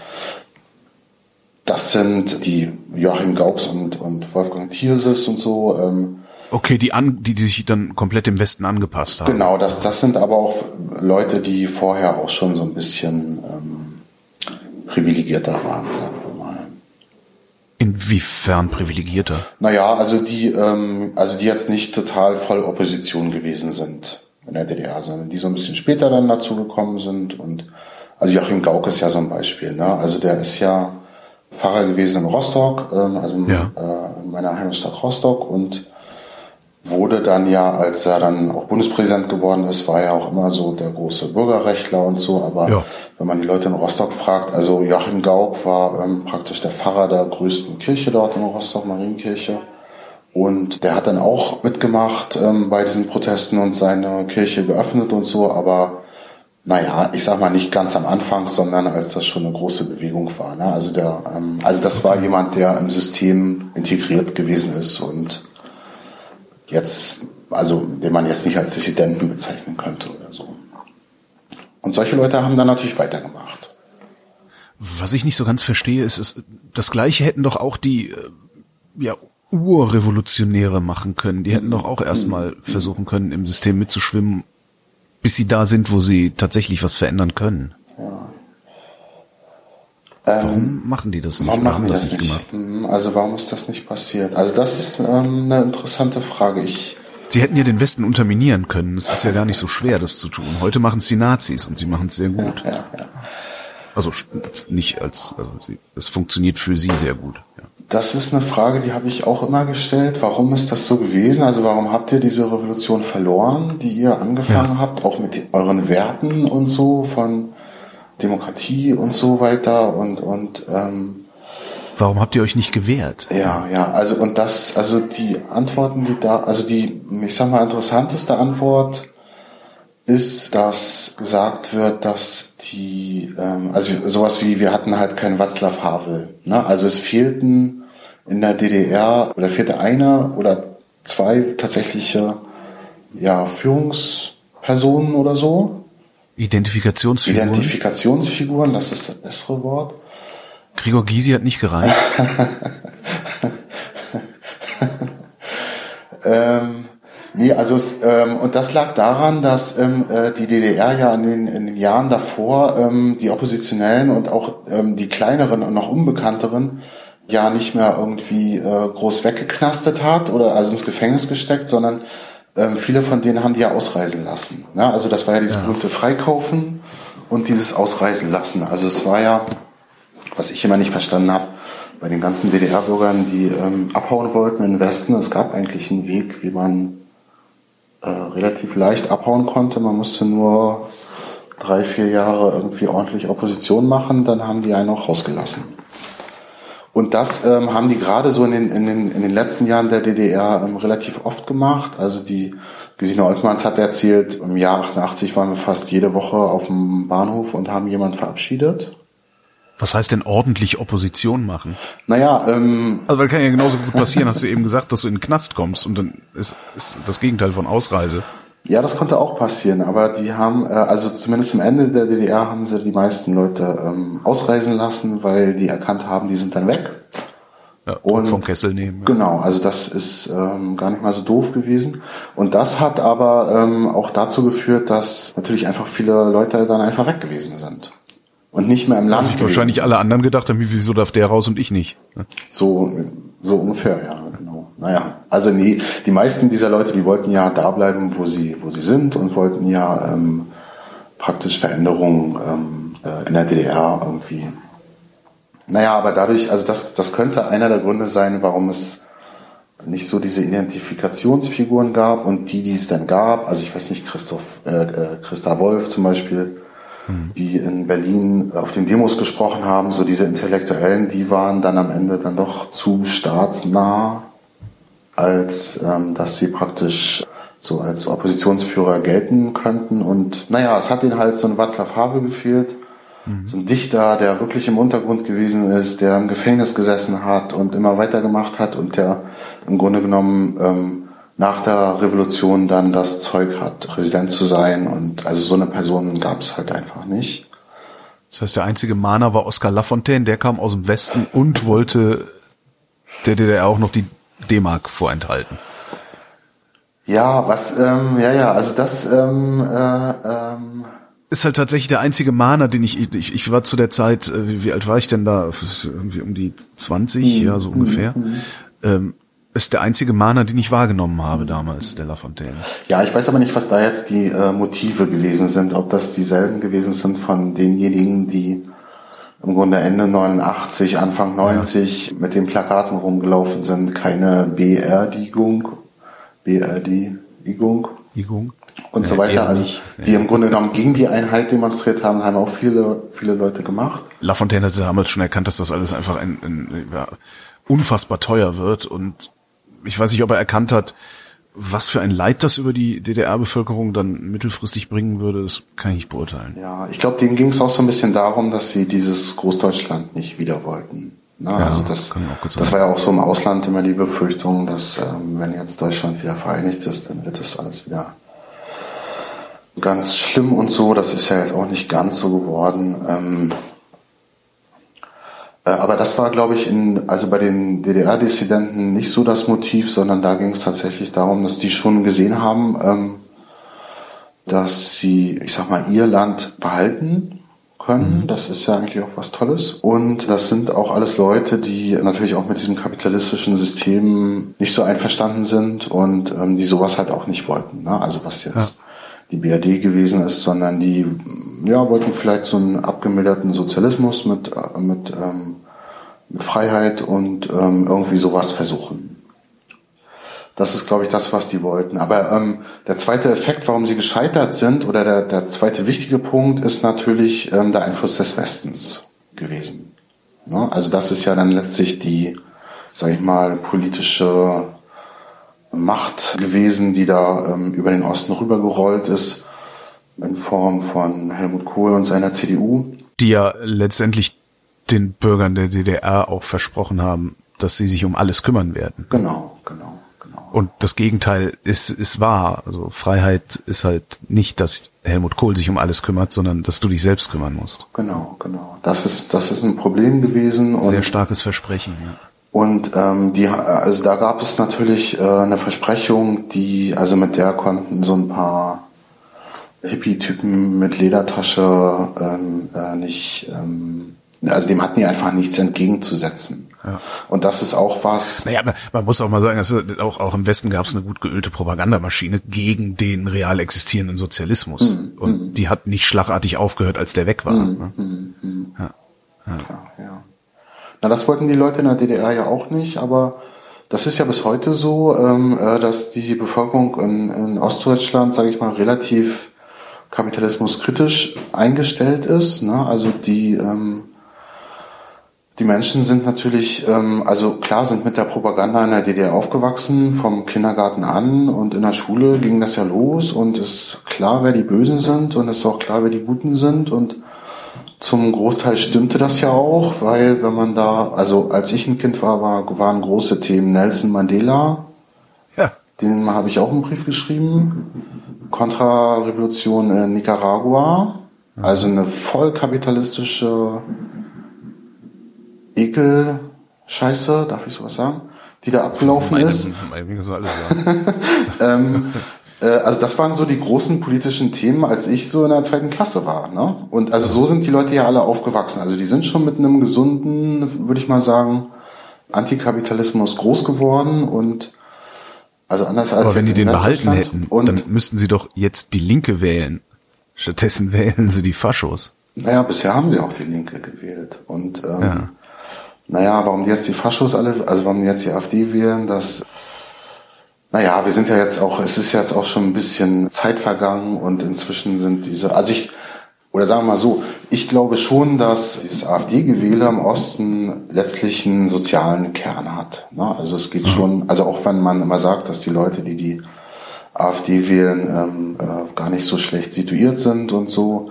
das sind die Joachim Gauks und, und Wolfgang Thierses und so. Ähm, okay, die, an, die, die sich dann komplett im Westen angepasst haben. Genau, das, das sind aber auch Leute, die vorher auch schon so ein bisschen ähm, privilegierter waren, sagen wir mal. Inwiefern privilegierter? Naja, also die, ähm, also die jetzt nicht total voll Opposition gewesen sind in der DDR, sondern die so ein bisschen später dann dazu gekommen sind. Und also Joachim Gauck ist ja so ein Beispiel. Ne? Also der ist ja Pfarrer gewesen in Rostock, ähm, also ja. äh, in meiner Heimatstadt Rostock und wurde dann ja, als er dann auch Bundespräsident geworden ist, war er auch immer so der große Bürgerrechtler und so. Aber ja. wenn man die Leute in Rostock fragt, also Joachim Gauck war ähm, praktisch der Pfarrer der größten Kirche dort in Rostock, Marienkirche. Und der hat dann auch mitgemacht ähm, bei diesen Protesten und seine Kirche geöffnet und so, aber naja, ich sag mal nicht ganz am Anfang, sondern als das schon eine große Bewegung war. Ne? Also der, ähm, also das war jemand, der im System integriert gewesen ist und jetzt, also den man jetzt nicht als Dissidenten bezeichnen könnte oder so. Und solche Leute haben dann natürlich weitergemacht. Was ich nicht so ganz verstehe, ist, ist das Gleiche hätten doch auch die äh, ja, Urrevolutionäre machen können. Die hätten doch auch erstmal versuchen können, im System mitzuschwimmen, bis sie da sind, wo sie tatsächlich was verändern können. Ja. Warum ähm, machen die das nicht? Warum machen die das, das nicht? Gemacht? Also warum ist das nicht passiert? Also das ist ähm, eine interessante Frage. Ich Sie hätten ja den Westen unterminieren können. Es ist ja gar nicht so schwer, das zu tun. Heute machen es die Nazis und sie machen es sehr gut. Ja, ja, ja. Also nicht als, also sie, es funktioniert für sie sehr gut. Ja. Das ist eine Frage, die habe ich auch immer gestellt. Warum ist das so gewesen? Also warum habt ihr diese Revolution verloren, die ihr angefangen ja. habt, auch mit euren Werten und so von Demokratie und so weiter und und ähm, Warum habt ihr euch nicht gewehrt? Ja, ja, also und das, also die Antworten, die da, also die, ich sag mal, interessanteste Antwort ist, dass gesagt wird, dass die, ähm, also sowas wie, wir hatten halt keinen Václav Havel. Ne? Also es fehlten in der DDR oder fehlte eine oder zwei tatsächliche ja, Führungspersonen oder so. Identifikationsfiguren. Identifikationsfiguren, das ist das bessere Wort. Gregor Gysi hat nicht gereicht. ähm, Nee, also es, ähm, und das lag daran, dass ähm, äh, die DDR ja in den, in den Jahren davor ähm, die Oppositionellen und auch ähm, die kleineren und noch unbekannteren ja nicht mehr irgendwie äh, groß weggeknastet hat oder also ins Gefängnis gesteckt, sondern ähm, viele von denen haben die ja ausreisen lassen. Ne? Also das war ja dieses ja. berühmte Freikaufen und dieses Ausreisen lassen. Also es war ja, was ich immer nicht verstanden habe, bei den ganzen DDR-Bürgern, die ähm, abhauen wollten in den Westen, es gab eigentlich einen Weg, wie man äh, relativ leicht abhauen konnte. Man musste nur drei, vier Jahre irgendwie ordentlich Opposition machen, dann haben die einen auch rausgelassen. Und das ähm, haben die gerade so in den, in, den, in den letzten Jahren der DDR ähm, relativ oft gemacht. Also die Gesine Oltmanns hat erzählt, im Jahr 88 waren wir fast jede Woche auf dem Bahnhof und haben jemand verabschiedet. Was heißt denn ordentlich Opposition machen? Naja, ähm, also weil kann ja genauso gut passieren, hast du eben gesagt, dass du in den Knast kommst und dann ist, ist das Gegenteil von Ausreise. Ja, das konnte auch passieren, aber die haben, äh, also zumindest am Ende der DDR haben sie die meisten Leute ähm, ausreisen lassen, weil die erkannt haben, die sind dann weg. Ja, und vom Kessel nehmen. Ja. Genau, also das ist ähm, gar nicht mal so doof gewesen. Und das hat aber ähm, auch dazu geführt, dass natürlich einfach viele Leute dann einfach weg gewesen sind. und nicht mehr im Land. Sich wahrscheinlich alle anderen gedacht haben, wieso darf der raus und ich nicht? So, so ungefähr, ja. Naja, also nee, die meisten dieser Leute, die wollten ja da bleiben, wo sie, wo sie sind und wollten ja ähm, praktisch Veränderungen ähm, äh, in der DDR irgendwie. Naja, aber dadurch, also das, das könnte einer der Gründe sein, warum es nicht so diese Identifikationsfiguren gab und die, die es dann gab, also ich weiß nicht, Christoph, äh, äh, Christa Wolf zum Beispiel, mhm. die in Berlin auf den Demos gesprochen haben, so diese Intellektuellen, die waren dann am Ende dann doch zu staatsnah, als ähm, dass sie praktisch so als Oppositionsführer gelten könnten. Und naja, es hat ihnen halt so ein Václav Havel gefehlt, mhm. so ein Dichter, der wirklich im Untergrund gewesen ist, der im Gefängnis gesessen hat und immer weitergemacht hat und der im Grunde genommen ähm, nach der Revolution dann das Zeug hat, Präsident zu sein. Und also so eine Person gab es halt einfach nicht. Das heißt, der einzige Mahner war Oskar Lafontaine, der kam aus dem Westen und wollte der DDR auch noch die D-Mark vorenthalten. Ja, was, ähm, ja, ja, also das, ähm, äh, ähm, ist halt tatsächlich der einzige Mahner, den ich, ich, ich war zu der Zeit, äh, wie, wie alt war ich denn da? Irgendwie um die 20, mhm. ja, so ungefähr. Mhm. Ähm, ist der einzige Mahner, den ich wahrgenommen habe damals, der Lafontaine. Ja, ich weiß aber nicht, was da jetzt die äh, Motive gewesen sind, ob das dieselben gewesen sind von denjenigen, die im Grunde Ende 89, Anfang 90 ja. mit den Plakaten rumgelaufen sind, keine Beerdigung BRD-Igung Igung. und so weiter. Also die im Grunde genommen gegen die Einheit demonstriert haben, haben auch viele, viele Leute gemacht. Lafontaine hatte damals schon erkannt, dass das alles einfach ein, ein ja, unfassbar teuer wird und ich weiß nicht, ob er erkannt hat, was für ein Leid das über die DDR-Bevölkerung dann mittelfristig bringen würde, das kann ich nicht beurteilen. Ja, ich glaube, denen ging es auch so ein bisschen darum, dass sie dieses Großdeutschland nicht wieder wollten. Na, ja, also das, das war ja auch so im Ausland immer die Befürchtung, dass ähm, wenn jetzt Deutschland wieder vereinigt ist, dann wird das alles wieder ganz schlimm und so. Das ist ja jetzt auch nicht ganz so geworden. Ähm, äh, aber das war, glaube ich, in, also bei den DDR-Dissidenten nicht so das Motiv, sondern da ging es tatsächlich darum, dass die schon gesehen haben, ähm, dass sie, ich sag mal, ihr Land behalten können. Mhm. Das ist ja eigentlich auch was Tolles. Und das sind auch alles Leute, die natürlich auch mit diesem kapitalistischen System nicht so einverstanden sind und ähm, die sowas halt auch nicht wollten. Ne? Also was jetzt ja. die BRD gewesen ist, sondern die ja wollten vielleicht so einen abgemilderten Sozialismus mit äh, mit ähm, mit Freiheit und ähm, irgendwie sowas versuchen. Das ist, glaube ich, das, was die wollten. Aber ähm, der zweite Effekt, warum sie gescheitert sind, oder der, der zweite wichtige Punkt, ist natürlich ähm, der Einfluss des Westens gewesen. Ne? Also das ist ja dann letztlich die, sage ich mal, politische Macht gewesen, die da ähm, über den Osten rübergerollt ist, in Form von Helmut Kohl und seiner CDU. Die ja letztendlich den Bürgern der DDR auch versprochen haben, dass sie sich um alles kümmern werden. Genau, genau. Und das Gegenteil ist, ist wahr. Also Freiheit ist halt nicht, dass Helmut Kohl sich um alles kümmert, sondern dass du dich selbst kümmern musst. Genau, genau. Das ist, das ist ein Problem gewesen. Sehr starkes Versprechen, ja. Und ähm, die, also da gab es natürlich äh, eine Versprechung, die, also mit der konnten so ein paar Hippie-Typen mit Ledertasche ähm, äh, nicht, ähm, also dem hatten die einfach nichts entgegenzusetzen. Ja. Und das ist auch was. Naja, man, muss auch mal sagen, dass auch, auch im Westen gab es eine gut geölte Propagandamaschine gegen den real existierenden Sozialismus. Mm, und mm. die hat nicht schlagartig aufgehört, als der weg war. Mm, ne? ja. Ja. Klar, ja. Na, das wollten die Leute in der DDR ja auch nicht, aber das ist ja bis heute so, ähm, äh, dass die Bevölkerung in, in Ostdeutschland, sage ich mal, relativ kapitalismuskritisch eingestellt ist. Ne? Also die ähm, die Menschen sind natürlich, ähm, also klar, sind mit der Propaganda in der DDR aufgewachsen, vom Kindergarten an und in der Schule ging das ja los und ist klar, wer die Bösen sind und ist auch klar, wer die Guten sind und zum Großteil stimmte das ja auch, weil wenn man da, also als ich ein Kind war, war waren große Themen Nelson Mandela, ja. den habe ich auch einen Brief geschrieben, Kontrarevolution in Nicaragua, also eine voll kapitalistische Ekel-Scheiße, darf ich sowas sagen, die da abgelaufen meine, ist. Meine, so alles sagen. ähm, Äh, also das waren so die großen politischen Themen, als ich so in der zweiten Klasse war. Ne? Und also so sind die Leute ja alle aufgewachsen. Also die sind schon mit einem gesunden, würde ich mal sagen, Antikapitalismus groß geworden und also anders als Aber wenn die den behalten hätten, dann müssten sie doch jetzt die Linke wählen. Stattdessen wählen sie die Faschos. Naja, bisher haben sie auch die Linke gewählt. Und ähm, ja. Naja, warum jetzt die Faschos alle, also warum jetzt die AfD wählen, das naja, wir sind ja jetzt auch, es ist jetzt auch schon ein bisschen Zeit vergangen und inzwischen sind diese, also ich, oder sagen wir mal so, ich glaube schon, dass dieses AfD-Gewähle im Osten letztlich einen sozialen Kern hat. Ne? Also es geht schon, also auch wenn man immer sagt, dass die Leute, die die AfD wählen, ähm, äh, gar nicht so schlecht situiert sind und so,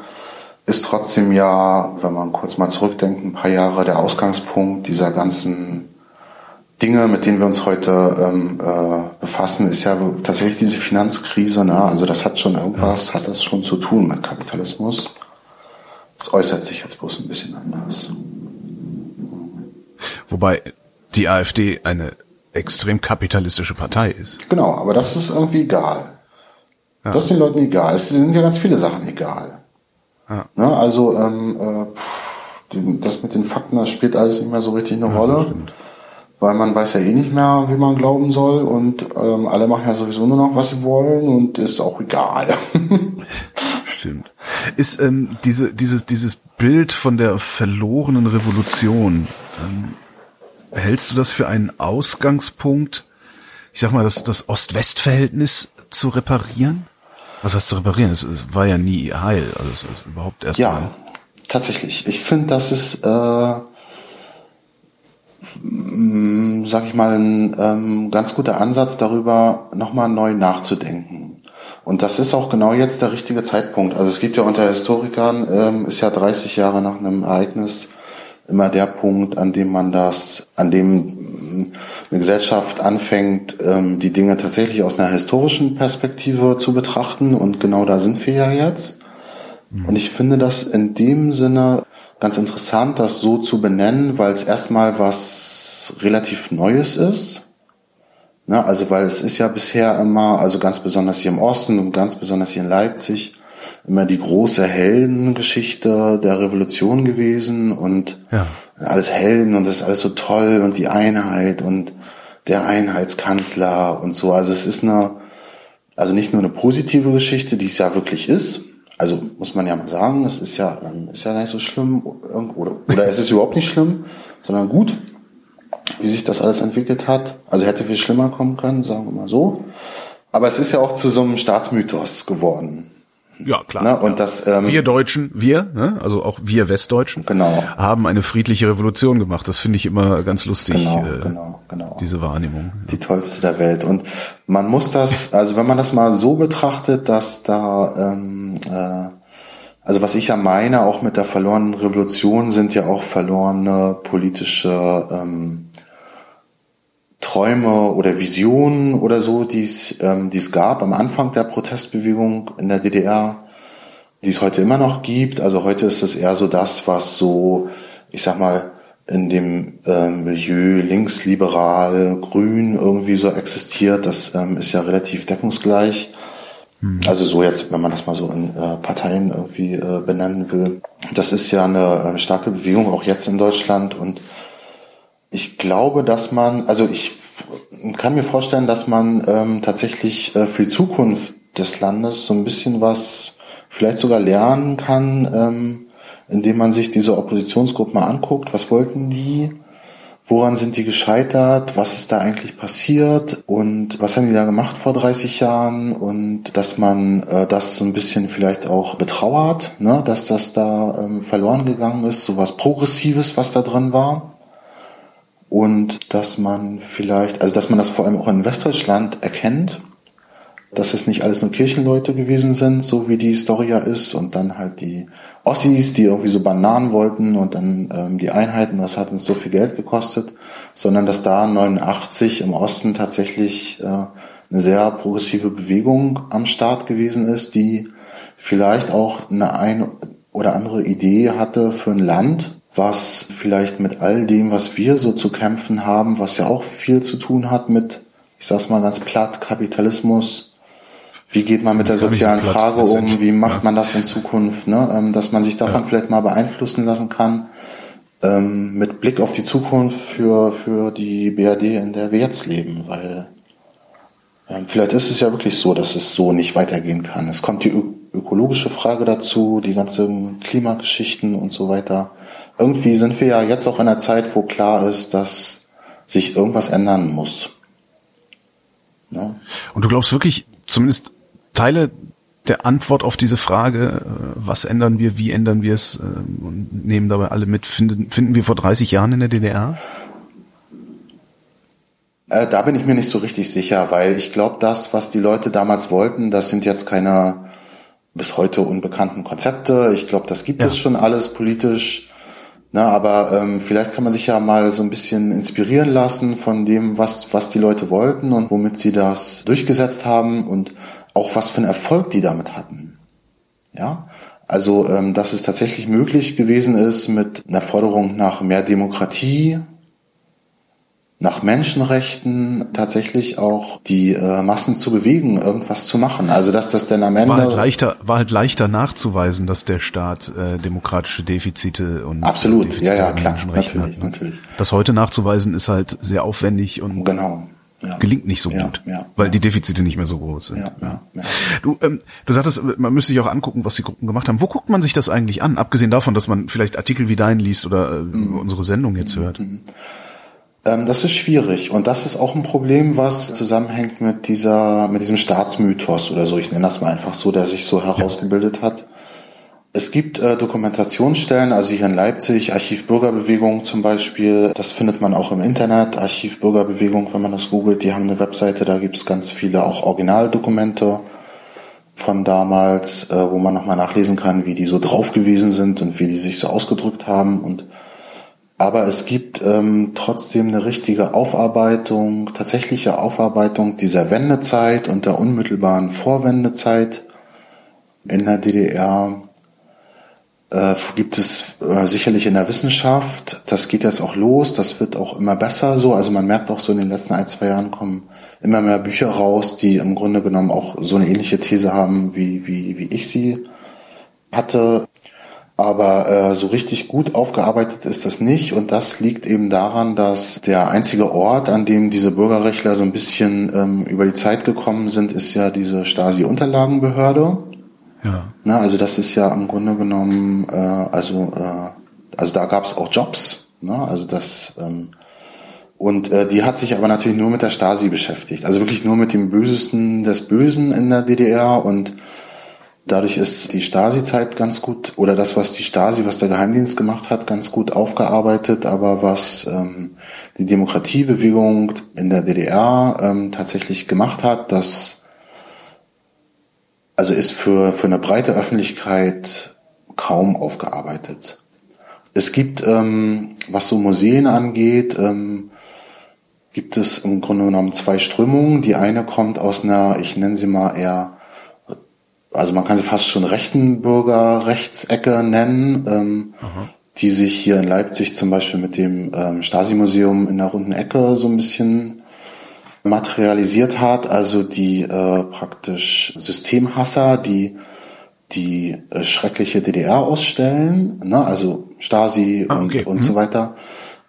ist trotzdem ja, wenn man kurz mal zurückdenkt, ein paar Jahre der Ausgangspunkt dieser ganzen Dinge, mit denen wir uns heute ähm, äh, befassen, ist ja tatsächlich diese Finanzkrise. Ne? Also das hat schon irgendwas, hat das schon zu tun mit Kapitalismus. Es äußert sich jetzt bloß ein bisschen anders. Wobei die AfD eine extrem kapitalistische Partei ist. Genau, aber das ist irgendwie egal. Ja. Das ist den Leuten egal. Es sind ja ganz viele Sachen egal. Ja. Ne? Also ähm, äh, das mit den Fakten, das spielt alles nicht mehr so richtig eine ja, Rolle. Stimmt weil man weiß ja eh nicht mehr, wie man glauben soll und ähm, alle machen ja sowieso nur noch, was sie wollen und ist auch egal. Stimmt. Ist ähm, diese, dieses, dieses Bild von der verlorenen Revolution, ähm, hältst du das für einen Ausgangspunkt, ich sag mal, das, das Ost-West-Verhältnis zu reparieren? Was heißt zu reparieren? Es, es war ja nie heil, also es ist überhaupt erst Ja, mal. tatsächlich. Ich finde, dass es äh, Mm, sag ich mal, ein ähm, ganz guter Ansatz darüber, nochmal neu nachzudenken. Und das ist auch genau jetzt der richtige Zeitpunkt. Also es gibt ja unter Historikern, ähm, ist ja 30 Jahre nach einem Ereignis immer der Punkt, an dem man das, an dem eine Gesellschaft anfängt, ähm, die Dinge tatsächlich aus einer historischen Perspektive zu betrachten. Und genau da sind wir ja jetzt. Mhm. Und ich finde das in dem Sinne ganz interessant, das so zu benennen, weil es erstmal was relativ Neues ist. Ne, also weil es ist ja bisher immer, also ganz besonders hier im Osten und ganz besonders hier in Leipzig, immer die große Heldengeschichte der Revolution gewesen und ja. Alles Helden und das ist alles so toll und die Einheit und der Einheitskanzler und so. Also es ist eine, also nicht nur eine positive Geschichte, die es ja wirklich ist, also muss man ja mal sagen, es ist ja, ist ja nicht so schlimm oder, oder es ist überhaupt nicht schlimm, sondern gut, wie sich das alles entwickelt hat. Also hätte viel schlimmer kommen können, sagen wir mal so. Aber es ist ja auch zu so einem Staatsmythos geworden. Ja, klar. Ne? Und das, ähm, wir Deutschen, wir, ne? also auch wir Westdeutschen, genau. haben eine friedliche Revolution gemacht. Das finde ich immer ganz lustig, genau, äh, genau, genau. diese Wahrnehmung. Die tollste der Welt. Und man muss das, also wenn man das mal so betrachtet, dass da, ähm, äh, also was ich ja meine, auch mit der verlorenen Revolution sind ja auch verlorene politische ähm, Träume oder Visionen oder so, die es, ähm, die es gab am Anfang der Protestbewegung in der DDR, die es heute immer noch gibt. Also heute ist es eher so das, was so, ich sag mal, in dem ähm, Milieu linksliberal, grün irgendwie so existiert. Das ähm, ist ja relativ deckungsgleich. Mhm. Also so jetzt, wenn man das mal so in äh, Parteien irgendwie äh, benennen will. Das ist ja eine äh, starke Bewegung auch jetzt in Deutschland und ich glaube, dass man, also ich kann mir vorstellen, dass man ähm, tatsächlich äh, für die Zukunft des Landes so ein bisschen was vielleicht sogar lernen kann, ähm, indem man sich diese Oppositionsgruppen mal anguckt. Was wollten die? Woran sind die gescheitert? Was ist da eigentlich passiert? Und was haben die da gemacht vor 30 Jahren? Und dass man äh, das so ein bisschen vielleicht auch betrauert, ne? dass das da ähm, verloren gegangen ist, so was Progressives, was da drin war und dass man vielleicht, also dass man das vor allem auch in Westdeutschland erkennt, dass es nicht alles nur Kirchenleute gewesen sind, so wie die Story ja ist, und dann halt die Ossis, die irgendwie so Bananen wollten und dann ähm, die Einheiten, das hat uns so viel Geld gekostet, sondern dass da 89 im Osten tatsächlich äh, eine sehr progressive Bewegung am Start gewesen ist, die vielleicht auch eine ein oder andere Idee hatte für ein Land, was vielleicht mit all dem, was wir so zu kämpfen haben, was ja auch viel zu tun hat mit, ich sag's mal ganz platt, Kapitalismus, wie geht man mit der sozialen so Frage um, wie macht man das in Zukunft, ne? Ähm, dass man sich davon ja. vielleicht mal beeinflussen lassen kann, ähm, mit Blick auf die Zukunft für, für die BRD, in der wir jetzt leben, weil ähm, vielleicht ist es ja wirklich so, dass es so nicht weitergehen kann. Es kommt die ökologische Frage dazu, die ganzen Klimageschichten und so weiter. Irgendwie sind wir ja jetzt auch in einer Zeit, wo klar ist, dass sich irgendwas ändern muss. Ja. Und du glaubst wirklich, zumindest Teile der Antwort auf diese Frage, äh, was ändern wir, wie ändern wir es, ähm, und nehmen dabei alle mit, finden, finden wir vor 30 Jahren in der DDR? Äh, da bin ich mir nicht so richtig sicher, weil ich glaube, das, was die Leute damals wollten, das sind jetzt keine bis heute unbekannten Konzepte. Ich glaube, das gibt ja. es schon alles politisch. Na, aber ähm, vielleicht kann man sich ja mal so ein bisschen inspirieren lassen von dem, was, was die Leute wollten und womit sie das durchgesetzt haben und auch was für einen Erfolg die damit hatten. Ja, also ähm, dass es tatsächlich möglich gewesen ist mit einer Forderung nach mehr Demokratie, nach Menschenrechten tatsächlich auch die äh, Massen zu bewegen, irgendwas zu machen. Also dass das denn am Ende war halt leichter, war halt leichter nachzuweisen, dass der Staat äh, demokratische Defizite und absolut, Defizite ja ja klar, natürlich, hat, ne? natürlich. Das heute nachzuweisen ist halt sehr aufwendig und genau. Ja. gelingt nicht so ja, gut, ja, weil die Defizite nicht mehr so groß sind. Ja, ja, ja. Du, ähm, du sagtest, man müsste sich auch angucken, was die Gruppen gemacht haben. Wo guckt man sich das eigentlich an? Abgesehen davon, dass man vielleicht Artikel wie deinen liest oder äh, mhm. unsere Sendung jetzt mhm. hört. Mhm. Ähm, das ist schwierig. Und das ist auch ein Problem, was zusammenhängt mit dieser, mit diesem Staatsmythos oder so. Ich nenne das mal einfach so, der sich so herausgebildet hat. Es gibt äh, Dokumentationsstellen, also hier in Leipzig, Archiv Bürgerbewegung zum Beispiel, das findet man auch im Internet, Archiv Bürgerbewegung, wenn man das googelt, die haben eine Webseite, da gibt es ganz viele auch Originaldokumente von damals, äh, wo man nochmal nachlesen kann, wie die so drauf gewesen sind und wie die sich so ausgedrückt haben. Und aber es gibt ähm, trotzdem eine richtige Aufarbeitung, tatsächliche Aufarbeitung dieser Wendezeit und der unmittelbaren Vorwendezeit in der DDR. Äh, gibt es äh, sicherlich in der Wissenschaft. Das geht jetzt auch los. Das wird auch immer besser so. Also man merkt auch so in den letzten ein, zwei Jahren kommen immer mehr Bücher raus, die im Grunde genommen auch so eine ähnliche These haben, wie, wie, wie ich sie hatte. Aber äh, so richtig gut aufgearbeitet ist das nicht. Und das liegt eben daran, dass der einzige Ort, an dem diese Bürgerrechtler so ein bisschen ähm, über die Zeit gekommen sind, ist ja diese Stasi-Unterlagenbehörde. Ja. Na, also das ist ja im Grunde genommen, äh, also, äh, also da gab es auch Jobs. Ne? Also das ähm, und äh, die hat sich aber natürlich nur mit der Stasi beschäftigt. Also wirklich nur mit dem Bösesten des Bösen in der DDR und Dadurch ist die Stasi-Zeit ganz gut, oder das, was die Stasi, was der Geheimdienst gemacht hat, ganz gut aufgearbeitet, aber was ähm, die Demokratiebewegung in der DDR ähm, tatsächlich gemacht hat, das also ist für, für eine breite Öffentlichkeit kaum aufgearbeitet. Es gibt, ähm, was so Museen angeht, ähm, gibt es im Grunde genommen zwei Strömungen. Die eine kommt aus einer, ich nenne sie mal eher also man kann sie fast schon rechten Bürgerrechtsecke nennen, ähm, die sich hier in Leipzig zum Beispiel mit dem ähm, Stasi-Museum in der runden Ecke so ein bisschen materialisiert hat. Also die äh, praktisch Systemhasser, die die äh, schreckliche DDR ausstellen, ne? also Stasi ah, okay. und, und mhm. so weiter.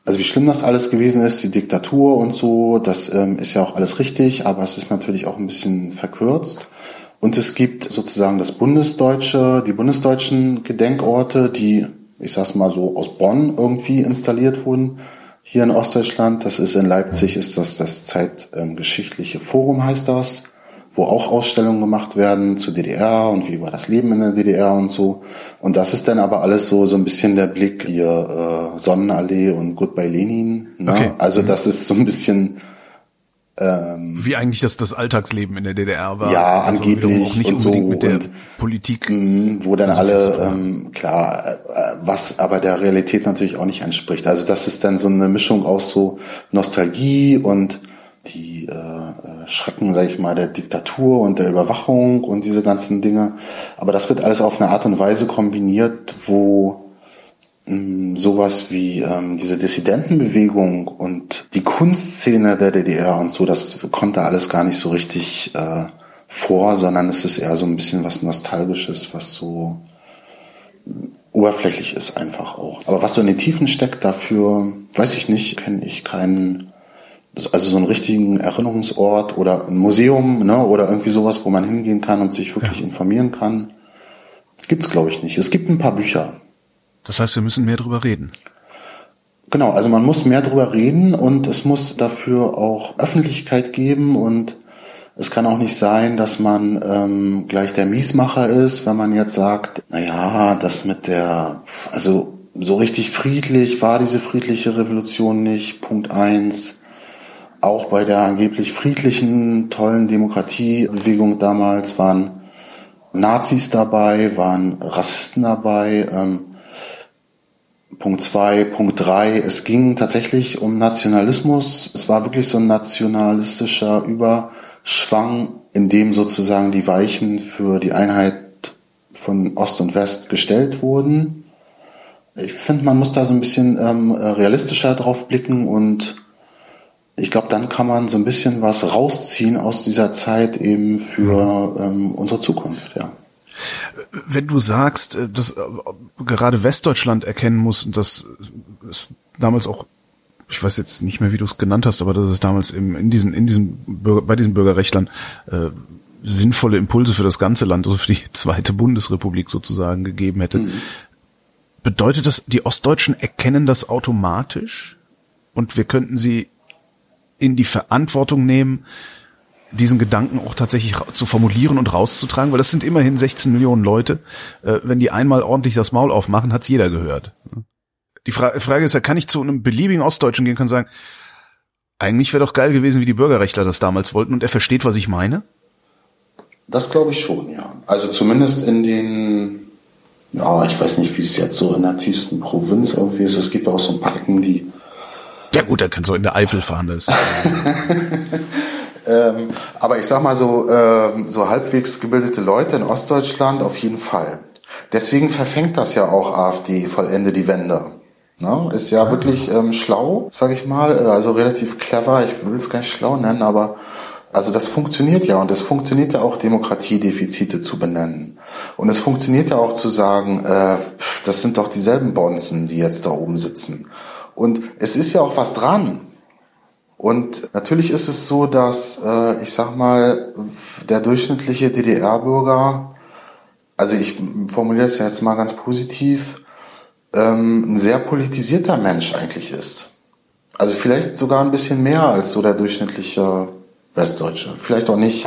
Also wie schlimm das alles gewesen ist, die Diktatur und so, das ähm, ist ja auch alles richtig, aber es ist natürlich auch ein bisschen verkürzt. Und es gibt sozusagen das Bundesdeutsche, die bundesdeutschen Gedenkorte, die, ich sag's mal so, aus Bonn irgendwie installiert wurden. Hier in Ostdeutschland, das ist in Leipzig, ist das das Zeitgeschichtliche Forum, heißt das, wo auch Ausstellungen gemacht werden zu DDR und wie war das Leben in der DDR und so. Und das ist dann aber alles so so ein bisschen der Blick hier äh, Sonnenallee und Goodbye Lenin. Ne? Okay. Also das ist so ein bisschen ähm, Wie eigentlich das, das Alltagsleben in der DDR war. Ja, also angeblich auch nicht und so mit der und, Politik. Mh, wo dann alle, ähm, klar, äh, was aber der Realität natürlich auch nicht entspricht. Also das ist dann so eine Mischung aus so Nostalgie und die äh, Schrecken, sage ich mal, der Diktatur und der Überwachung und diese ganzen Dinge. Aber das wird alles auf eine Art und Weise kombiniert, wo Mm, sowas wie ähm, diese Dissidentenbewegung und die Kunstszene der DDR und so, das konnte alles gar nicht so richtig äh, vor, sondern es ist eher so ein bisschen was Nostalgisches, was so oberflächlich ist einfach auch. Aber was so in den Tiefen steckt, dafür weiß ich nicht, kenne ich keinen, also so einen richtigen Erinnerungsort oder ein Museum ne, oder irgendwie sowas, wo man hingehen kann und sich wirklich ja. informieren kann. Gibt's glaube ich nicht. Es gibt ein paar Bücher. Das heißt, wir müssen mehr drüber reden. Genau, also man muss mehr drüber reden und es muss dafür auch Öffentlichkeit geben und es kann auch nicht sein, dass man ähm, gleich der Miesmacher ist, wenn man jetzt sagt, na ja, das mit der, also so richtig friedlich war diese friedliche Revolution nicht. Punkt eins. Auch bei der angeblich friedlichen, tollen Demokratiebewegung damals waren Nazis dabei, waren Rassisten dabei. Ähm, Punkt zwei, Punkt drei. Es ging tatsächlich um Nationalismus. Es war wirklich so ein nationalistischer Über Schwang, in dem sozusagen die Weichen für die Einheit von Ost und West gestellt wurden. Ich finde, man muss da so ein bisschen ähm, realistischer drauf blicken und ich glaube, dann kann man so ein bisschen was rausziehen aus dieser Zeit eben für ähm, unsere Zukunft, ja. Wenn du sagst, äh, dass äh, gerade Westdeutschland erkennen muss, dass es damals auch ich weiß jetzt nicht mehr, wie du es genannt hast, aber dass es damals im, in diesen, in diesen bei diesen Bürgerrechtlern äh, sinnvolle Impulse für das ganze Land, also für die zweite Bundesrepublik sozusagen gegeben hätte. Mhm. Bedeutet das, die Ostdeutschen erkennen das automatisch und wir könnten sie in die Verantwortung nehmen, diesen Gedanken auch tatsächlich zu formulieren und rauszutragen, weil das sind immerhin 16 Millionen Leute. Äh, wenn die einmal ordentlich das Maul aufmachen, hat's jeder gehört. Die Fra Frage ist ja, kann ich zu einem beliebigen Ostdeutschen gehen und sagen, eigentlich wäre doch geil gewesen, wie die Bürgerrechtler das damals wollten und er versteht, was ich meine? Das glaube ich schon, ja. Also zumindest in den, ja, ich weiß nicht, wie es jetzt so in der tiefsten Provinz irgendwie ist. Es gibt auch so ein paar Ecken, die. Ja gut, er kann so in der Eifel fahren, das. ähm, aber ich sag mal so, äh, so halbwegs gebildete Leute in Ostdeutschland auf jeden Fall. Deswegen verfängt das ja auch AfD vollende die Wende. Ne? Ist ja wirklich ähm, schlau, sage ich mal, äh, also relativ clever. Ich will es gar nicht schlau nennen, aber also das funktioniert ja und es funktioniert ja auch Demokratiedefizite zu benennen. Und es funktioniert ja auch zu sagen, äh, das sind doch dieselben Bonzen, die jetzt da oben sitzen. Und es ist ja auch was dran. Und natürlich ist es so, dass, äh, ich sag mal, der durchschnittliche DDR-Bürger, also ich formuliere es jetzt mal ganz positiv, ähm, ein sehr politisierter Mensch eigentlich ist. Also vielleicht sogar ein bisschen mehr als so der durchschnittliche Westdeutsche. Vielleicht auch nicht,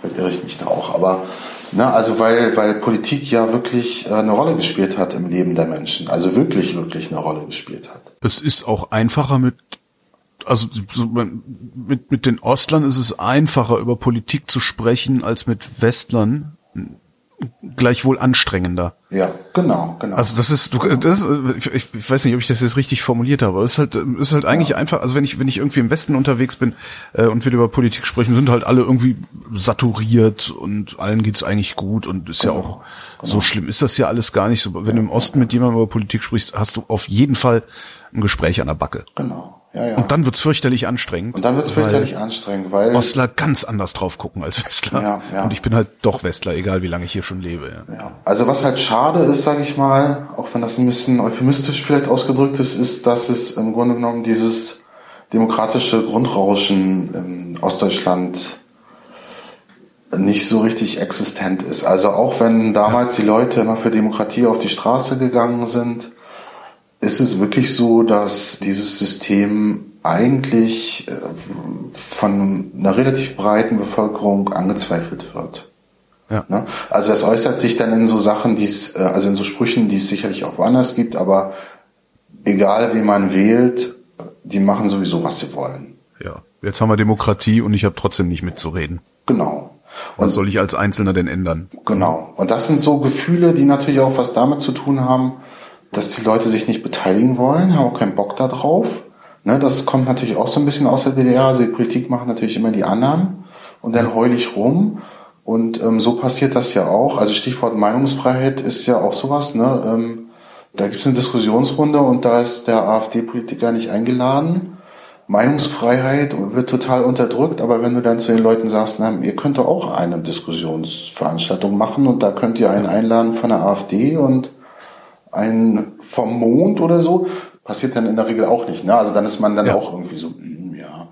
vielleicht irre ich mich da auch, aber ne, also weil, weil Politik ja wirklich äh, eine Rolle gespielt hat im Leben der Menschen. Also wirklich, wirklich eine Rolle gespielt hat. Es ist auch einfacher mit also so, mit, mit den Ostlern ist es einfacher, über Politik zu sprechen, als mit Westlern gleichwohl anstrengender. Ja, genau, genau. Also das ist, du, das ich, ich weiß nicht, ob ich das jetzt richtig formuliert habe, aber es ist halt, ist halt eigentlich ja. einfach, also wenn ich, wenn ich irgendwie im Westen unterwegs bin äh, und wir über Politik sprechen, sind halt alle irgendwie saturiert und allen geht's eigentlich gut und ist genau, ja auch genau. so schlimm ist das ja alles gar nicht so. Wenn ja, du im Osten ja. mit jemandem über Politik sprichst, hast du auf jeden Fall ein Gespräch an der Backe. Genau. Ja, ja. Und dann wird's fürchterlich anstrengend. Und dann wird's fürchterlich anstrengend, weil Ostler ganz anders drauf gucken als Westler. Ja, ja. Und ich bin halt doch Westler, egal wie lange ich hier schon lebe. Ja. ja. Also was halt schade ist, sage ich mal, auch wenn das ein bisschen euphemistisch vielleicht ausgedrückt ist, ist, dass es im Grunde genommen dieses demokratische Grundrauschen in Ostdeutschland nicht so richtig existent ist. Also auch wenn damals die Leute immer für Demokratie auf die Straße gegangen sind, ist es wirklich so, dass dieses System eigentlich äh, von einer relativ breiten Bevölkerung angezweifelt wird. Ja. Ne? Also das äußert sich dann in so Sachen, die es, äh, also in so Sprüchen, die es sicherlich auch woanders gibt, aber egal wie man wählt, die machen sowieso, was sie wollen. Ja, jetzt haben wir Demokratie und ich habe trotzdem nicht mitzureden. Genau. Und was soll ich als Einzelner denn ändern? Genau. Und das sind so Gefühle, die natürlich auch was damit zu tun haben, dass die Leute sich nicht beteiligen wollen, haben auch keinen Bock da drauf. Ne, das kommt natürlich auch so ein bisschen aus der DDR. Also die Politik machen natürlich immer die anderen und dann heul ich rum. Und ähm, so passiert das ja auch. Also Stichwort Meinungsfreiheit ist ja auch sowas. Ne? Ähm, da gibt es eine Diskussionsrunde und da ist der AfD-Politiker nicht eingeladen. Meinungsfreiheit wird total unterdrückt, aber wenn du dann zu den Leuten sagst, na, ihr könnt doch auch eine Diskussionsveranstaltung machen und da könnt ihr einen einladen von der AfD und einen vom Mond oder so, passiert dann in der Regel auch nicht. Ne? Also dann ist man dann ja. auch irgendwie so, hm, ja.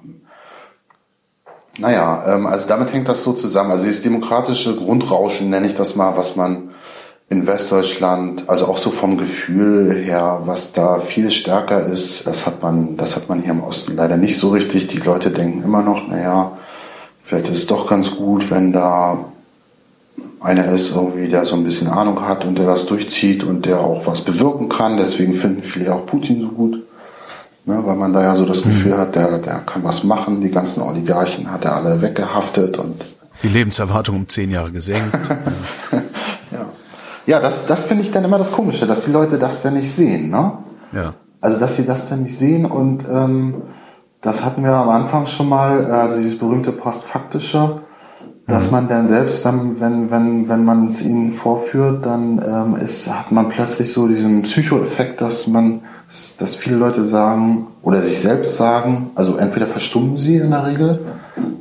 Naja, ähm, also damit hängt das so zusammen. Also dieses demokratische Grundrauschen nenne ich das mal, was man in Westdeutschland, also auch so vom Gefühl her, was da viel stärker ist, das hat man, das hat man hier im Osten leider nicht so richtig. Die Leute denken immer noch, naja, vielleicht ist es doch ganz gut, wenn da einer ist irgendwie, der so ein bisschen Ahnung hat und der das durchzieht und der auch was bewirken kann. Deswegen finden viele auch Putin so gut. Ne, weil man da ja so das mhm. Gefühl hat, der, der kann was machen. Die ganzen Oligarchen hat er alle weggehaftet und die Lebenserwartung um zehn Jahre gesenkt. Ja, das, das finde ich dann immer das Komische, dass die Leute das dann nicht sehen. Ne? Ja. Also, dass sie das dann nicht sehen und ähm, das hatten wir am Anfang schon mal, also dieses berühmte Postfaktische, dass mhm. man dann selbst, wenn, wenn, wenn, wenn man es ihnen vorführt, dann ähm, ist, hat man plötzlich so diesen Psychoeffekt, dass man, dass viele Leute sagen oder sich selbst sagen, also entweder verstummen sie in der Regel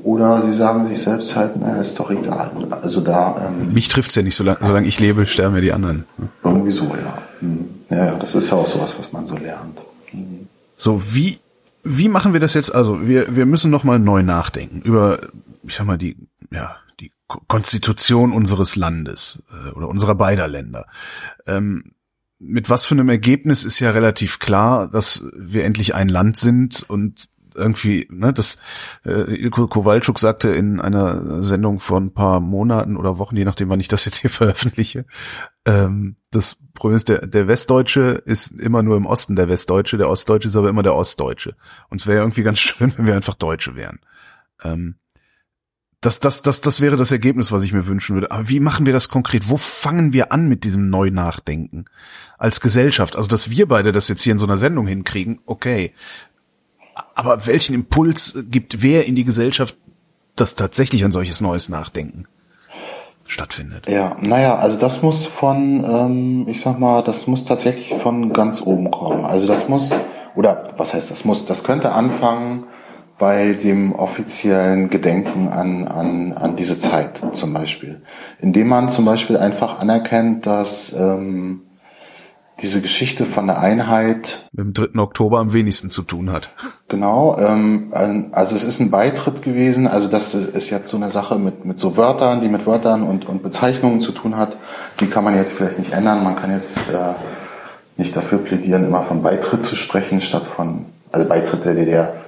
oder sie sagen sich selbst halt, naja, ist doch egal. Also da. Ähm, Mich trifft's ja nicht, solange, solange ich lebe, sterben ja die anderen. Irgendwie so, ja. Hm. Ja, ja, das ist ja auch sowas, was man so lernt. Mhm. So, wie, wie machen wir das jetzt? Also, wir, wir müssen nochmal neu nachdenken über, ich sag mal, die, ja, die Konstitution unseres Landes äh, oder unserer beider Länder. Ähm, mit was für einem Ergebnis ist ja relativ klar, dass wir endlich ein Land sind und irgendwie, ne, das äh, Ilko Kowalczuk sagte in einer Sendung vor ein paar Monaten oder Wochen, je nachdem, wann ich das jetzt hier veröffentliche, ähm, das Problem ist, der, der Westdeutsche ist immer nur im Osten der Westdeutsche, der Ostdeutsche ist aber immer der Ostdeutsche. Und es wäre irgendwie ganz schön, wenn wir einfach Deutsche wären. Ähm, das, das, das, das wäre das Ergebnis, was ich mir wünschen würde. Aber wie machen wir das konkret? Wo fangen wir an mit diesem Neu-Nachdenken als Gesellschaft? Also, dass wir beide das jetzt hier in so einer Sendung hinkriegen, okay. Aber welchen Impuls gibt wer in die Gesellschaft, dass tatsächlich ein solches neues Nachdenken stattfindet? Ja, naja, also das muss von, ähm, ich sag mal, das muss tatsächlich von ganz oben kommen. Also das muss, oder was heißt das muss, das könnte anfangen bei dem offiziellen Gedenken an, an, an diese Zeit zum Beispiel. Indem man zum Beispiel einfach anerkennt, dass ähm, diese Geschichte von der Einheit mit dem 3. Oktober am wenigsten zu tun hat. Genau, ähm, also es ist ein Beitritt gewesen, also das ist jetzt so eine Sache mit, mit so Wörtern, die mit Wörtern und, und Bezeichnungen zu tun hat. Die kann man jetzt vielleicht nicht ändern. Man kann jetzt äh, nicht dafür plädieren, immer von Beitritt zu sprechen, statt von, also Beitritt der DDR.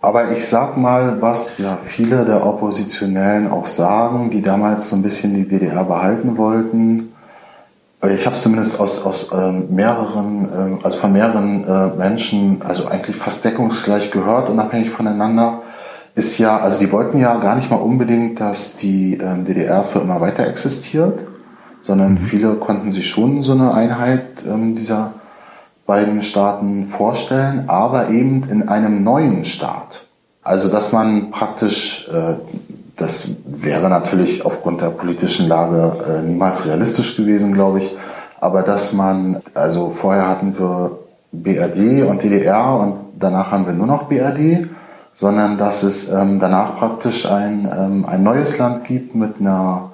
Aber ich sag mal, was ja viele der Oppositionellen auch sagen, die damals so ein bisschen die DDR behalten wollten, ich habe es zumindest aus, aus ähm, mehreren, ähm, also von mehreren äh, Menschen, also eigentlich fast deckungsgleich gehört, unabhängig voneinander, ist ja, also die wollten ja gar nicht mal unbedingt, dass die ähm, DDR für immer weiter existiert, sondern mhm. viele konnten sich schon so eine Einheit ähm, dieser beiden Staaten vorstellen, aber eben in einem neuen Staat. Also dass man praktisch äh, das wäre natürlich aufgrund der politischen Lage äh, niemals realistisch gewesen, glaube ich. Aber dass man, also vorher hatten wir BRD und DDR und danach haben wir nur noch BRD, sondern dass es ähm, danach praktisch ein, ähm, ein neues Land gibt mit einer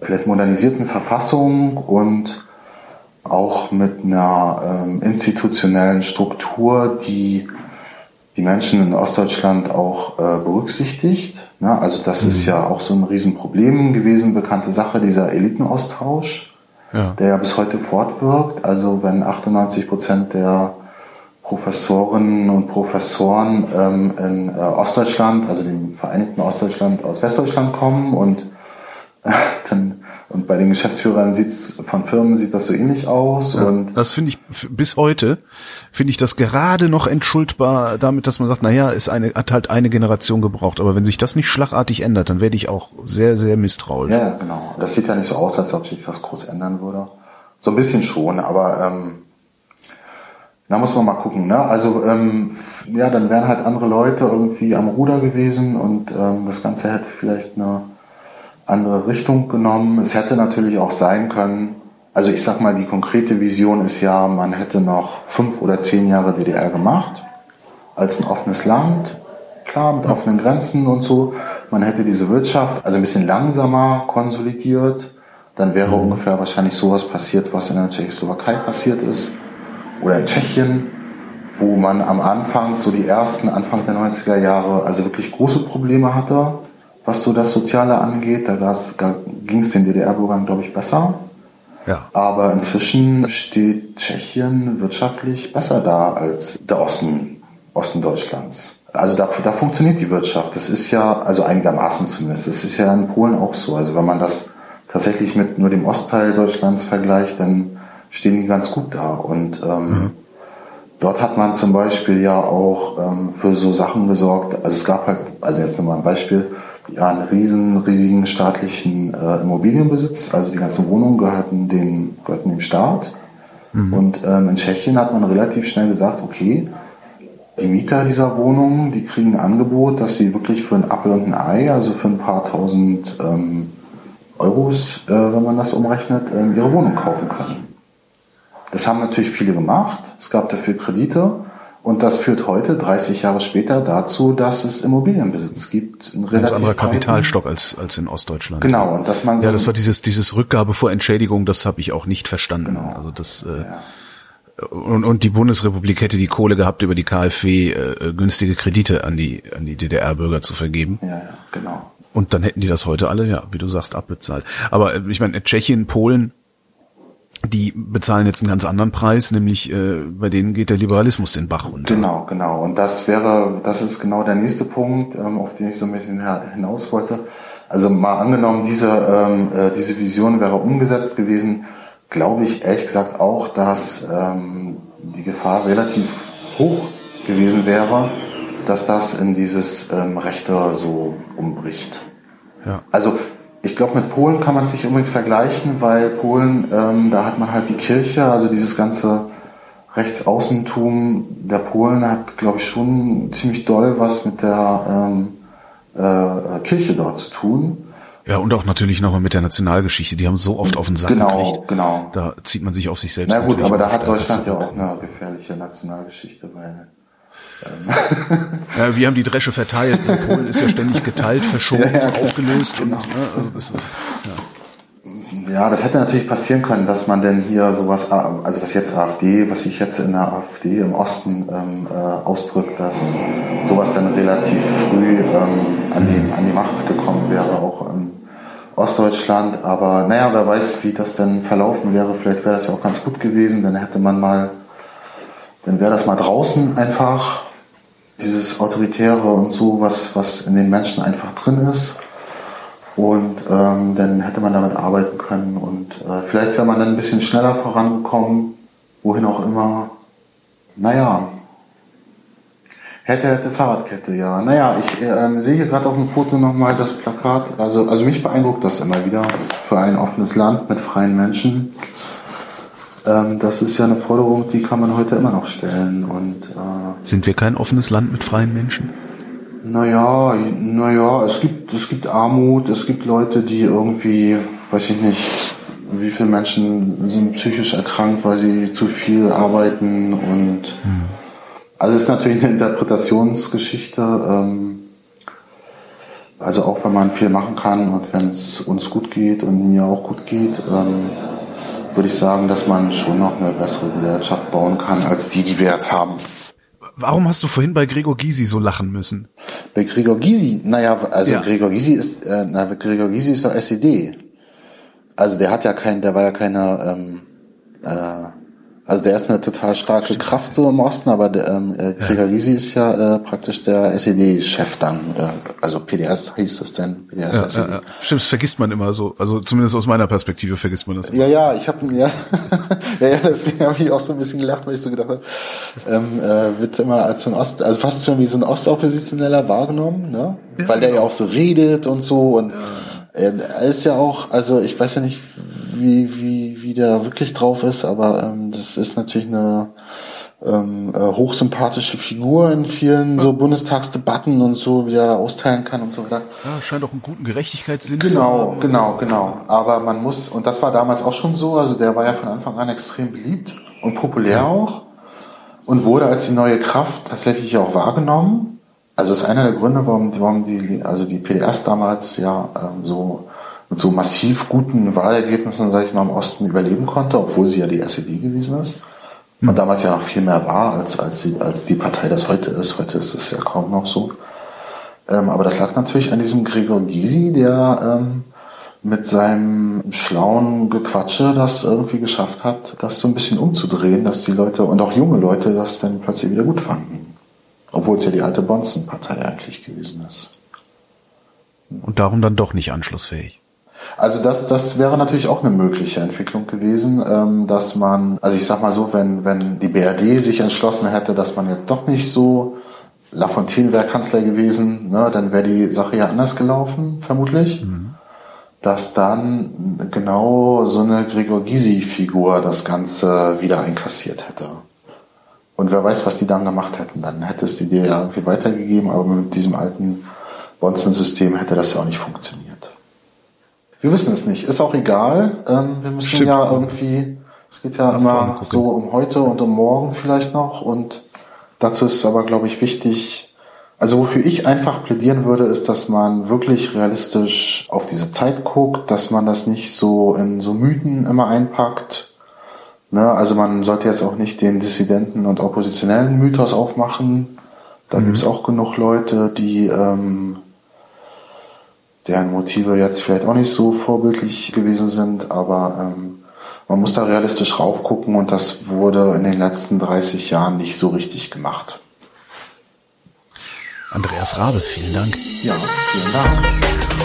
vielleicht modernisierten Verfassung und auch mit einer ähm, institutionellen Struktur, die die Menschen in Ostdeutschland auch äh, berücksichtigt. Ja, also das mhm. ist ja auch so ein Riesenproblem gewesen, bekannte Sache, dieser Elitenaustausch, ja. der ja bis heute fortwirkt. Also wenn 98 Prozent der Professorinnen und Professoren ähm, in äh, Ostdeutschland, also dem Vereinigten Ostdeutschland aus Westdeutschland kommen und äh, dann und bei den Geschäftsführern sieht's von Firmen sieht das so ähnlich aus. Ja, und das finde ich bis heute finde ich das gerade noch entschuldbar damit, dass man sagt, na ja, ist eine hat halt eine Generation gebraucht. Aber wenn sich das nicht schlagartig ändert, dann werde ich auch sehr sehr misstrauisch. Ja, genau. Das sieht ja nicht so aus, als ob sich was groß ändern würde. So ein bisschen schon, aber ähm, da muss man mal gucken. Ne? Also ähm, ja, dann wären halt andere Leute irgendwie am Ruder gewesen und ähm, das Ganze hätte vielleicht eine andere Richtung genommen. Es hätte natürlich auch sein können, also ich sag mal, die konkrete Vision ist ja, man hätte noch fünf oder zehn Jahre DDR gemacht als ein offenes Land, klar, mit offenen Grenzen und so. Man hätte diese Wirtschaft also ein bisschen langsamer konsolidiert. Dann wäre mhm. ungefähr wahrscheinlich sowas passiert, was in der Tschechoslowakei passiert ist oder in Tschechien, wo man am Anfang, so die ersten Anfang der 90er Jahre, also wirklich große Probleme hatte, was so das Soziale angeht. Da, da ging es den DDR-Bürgern, glaube ich, besser. Ja. Aber inzwischen steht Tschechien wirtschaftlich besser da als der Osten, Osten Deutschlands. Also da, da funktioniert die Wirtschaft. Das ist ja, also einigermaßen zumindest. Das ist ja in Polen auch so. Also wenn man das tatsächlich mit nur dem Ostteil Deutschlands vergleicht, dann stehen die ganz gut da. Und ähm, mhm. dort hat man zum Beispiel ja auch ähm, für so Sachen gesorgt. Also es gab halt, also jetzt nochmal ein Beispiel, ja, einen riesen, riesigen staatlichen äh, Immobilienbesitz. Also die ganzen Wohnungen gehörten, den, gehörten dem Staat. Mhm. Und ähm, in Tschechien hat man relativ schnell gesagt, okay, die Mieter dieser Wohnungen, die kriegen ein Angebot, dass sie wirklich für ein Apfel und ein Ei, also für ein paar tausend ähm, Euros, äh, wenn man das umrechnet, äh, ihre Wohnung kaufen können. Das haben natürlich viele gemacht. Es gab dafür Kredite. Und das führt heute, 30 Jahre später, dazu, dass es Immobilienbesitz gibt. Ein ganz anderer Kapitalstock als, als in Ostdeutschland. Genau. Und dass man so ja, das war dieses, dieses Rückgabe vor Entschädigung, das habe ich auch nicht verstanden. Genau. Also das, äh, ja. Und, und die Bundesrepublik hätte die Kohle gehabt, über die KfW äh, günstige Kredite an die, an die DDR-Bürger zu vergeben. Ja, ja, genau. Und dann hätten die das heute alle, ja, wie du sagst, abbezahlt. Aber äh, ich meine, Tschechien, Polen, die bezahlen jetzt einen ganz anderen Preis, nämlich äh, bei denen geht der Liberalismus den Bach runter. Genau, genau. Und das wäre, das ist genau der nächste Punkt, ähm, auf den ich so ein bisschen hinaus wollte. Also mal angenommen, diese, ähm, äh, diese Vision wäre umgesetzt gewesen, glaube ich ehrlich gesagt auch, dass ähm, die Gefahr relativ hoch gewesen wäre, dass das in dieses ähm, Rechte so umbricht. Ja. Also ich glaube, mit Polen kann man es nicht unbedingt vergleichen, weil Polen, ähm, da hat man halt die Kirche, also dieses ganze Rechtsaußentum der Polen hat, glaube ich, schon ziemlich doll was mit der ähm, äh, Kirche dort zu tun. Ja, und auch natürlich nochmal mit der Nationalgeschichte. Die haben so oft auf den Sack genau, gekriegt. Genau, Da zieht man sich auf sich selbst. Na gut, aber da hat Deutschland ja auch eine gefährliche Nationalgeschichte, weil ja, wir haben die Dresche verteilt. Polen ist ja ständig geteilt, verschoben, ja, ja, aufgelöst. Genau. Und, ne, also das, ja. ja, das hätte natürlich passieren können, dass man denn hier sowas, also was jetzt AfD, was sich jetzt in der AfD im Osten ähm, äh, ausdrückt, dass sowas dann relativ früh ähm, an, die, an die Macht gekommen wäre, auch in Ostdeutschland. Aber naja, wer weiß, wie das denn verlaufen wäre. Vielleicht wäre das ja auch ganz gut gewesen. Dann hätte man mal dann wäre das mal draußen einfach dieses Autoritäre und so, was, was in den Menschen einfach drin ist. Und ähm, dann hätte man damit arbeiten können und äh, vielleicht wäre man dann ein bisschen schneller vorangekommen, wohin auch immer. Naja, hätte, hätte Fahrradkette, ja. Naja, ich äh, sehe hier gerade auf dem Foto nochmal das Plakat. Also, also mich beeindruckt das immer wieder für ein offenes Land mit freien Menschen. Ähm, das ist ja eine Forderung, die kann man heute immer noch stellen. Und, äh, Sind wir kein offenes Land mit freien Menschen? Naja, naja, es gibt, es gibt Armut, es gibt Leute, die irgendwie, weiß ich nicht, wie viele Menschen sind psychisch erkrankt, weil sie zu viel arbeiten und hm. also es ist natürlich eine Interpretationsgeschichte. Ähm, also auch wenn man viel machen kann und wenn es uns gut geht und mir auch gut geht, ähm, würde ich sagen, dass man schon noch eine bessere Gesellschaft bauen kann als die, die wir jetzt haben. Warum hast du vorhin bei Gregor Gysi so lachen müssen? Bei Gregor Gysi, naja, also ja. Gregor Gysi ist, äh, na, Gregor Gysi ist doch SED. Also der hat ja kein, der war ja keine ähm, äh, also der ist eine total starke Stimmt. Kraft so im Osten, aber der, ähm, äh, Gregor Gysi ist ja äh, praktisch der SED-Chef dann. Oder, also PDS hieß es denn. PDS, ja, SED. Ja, ja. Stimmt, das vergisst man immer so. Also zumindest aus meiner Perspektive vergisst man das. Immer. Ja, ja, ich habe ja, ja, ja, deswegen habe ich auch so ein bisschen gelacht, weil ich so gedacht habe, ähm, äh, wird immer als so ein Ost, also fast schon wie so ein Ostoppositioneller wahrgenommen, ne? Ja, weil der genau. ja auch so redet und so und er ist ja auch, also ich weiß ja nicht, wie, wie, wie der wirklich drauf ist, aber ähm, das ist natürlich eine ähm, äh, hochsympathische Figur in vielen so Bundestagsdebatten und so, wie er austeilen kann und so weiter. Ja, scheint auch einen guten Gerechtigkeitssinn genau, zu haben. Genau, genau, genau. Aber man muss, und das war damals auch schon so, also der war ja von Anfang an extrem beliebt und populär auch. und wurde als die neue Kraft tatsächlich auch wahrgenommen. Also ist einer der Gründe, warum, warum die, also die PDS damals ja ähm, so mit so massiv guten Wahlergebnissen, sage ich mal, im Osten überleben konnte, obwohl sie ja die SED gewesen ist. Und damals ja noch viel mehr war, als, als, die, als die Partei das heute ist. Heute ist es ja kaum noch so. Ähm, aber das lag natürlich an diesem Gregor Gysi, der ähm, mit seinem schlauen Gequatsche das irgendwie geschafft hat, das so ein bisschen umzudrehen, dass die Leute und auch junge Leute das dann plötzlich wieder gut fanden. Obwohl es ja die alte Bonzen-Partei eigentlich gewesen ist. Und darum dann doch nicht anschlussfähig. Also das, das wäre natürlich auch eine mögliche Entwicklung gewesen, ähm, dass man, also ich sag mal so, wenn, wenn die BRD sich entschlossen hätte, dass man jetzt doch nicht so, Lafontaine wäre Kanzler gewesen, ne, dann wäre die Sache ja anders gelaufen, vermutlich. Mhm. Dass dann genau so eine Gregor Gysi-Figur das Ganze wieder einkassiert hätte. Und wer weiß, was die dann gemacht hätten. Dann hätte es die Idee ja irgendwie weitergegeben, aber mit diesem alten Bonzen-System hätte das ja auch nicht funktioniert. Wir wissen es nicht. Ist auch egal. Ähm, wir müssen Stimmt. ja irgendwie, es geht ja immer so um heute und um morgen vielleicht noch. Und dazu ist es aber, glaube ich, wichtig, also wofür ich einfach plädieren würde, ist, dass man wirklich realistisch auf diese Zeit guckt, dass man das nicht so in so Mythen immer einpackt. Ne? Also man sollte jetzt auch nicht den Dissidenten und oppositionellen Mythos aufmachen. Da mhm. gibt es auch genug Leute, die ähm, deren Motive jetzt vielleicht auch nicht so vorbildlich gewesen sind, aber ähm, man muss da realistisch raufgucken und das wurde in den letzten 30 Jahren nicht so richtig gemacht. Andreas Rabe, vielen Dank. Ja, vielen Dank.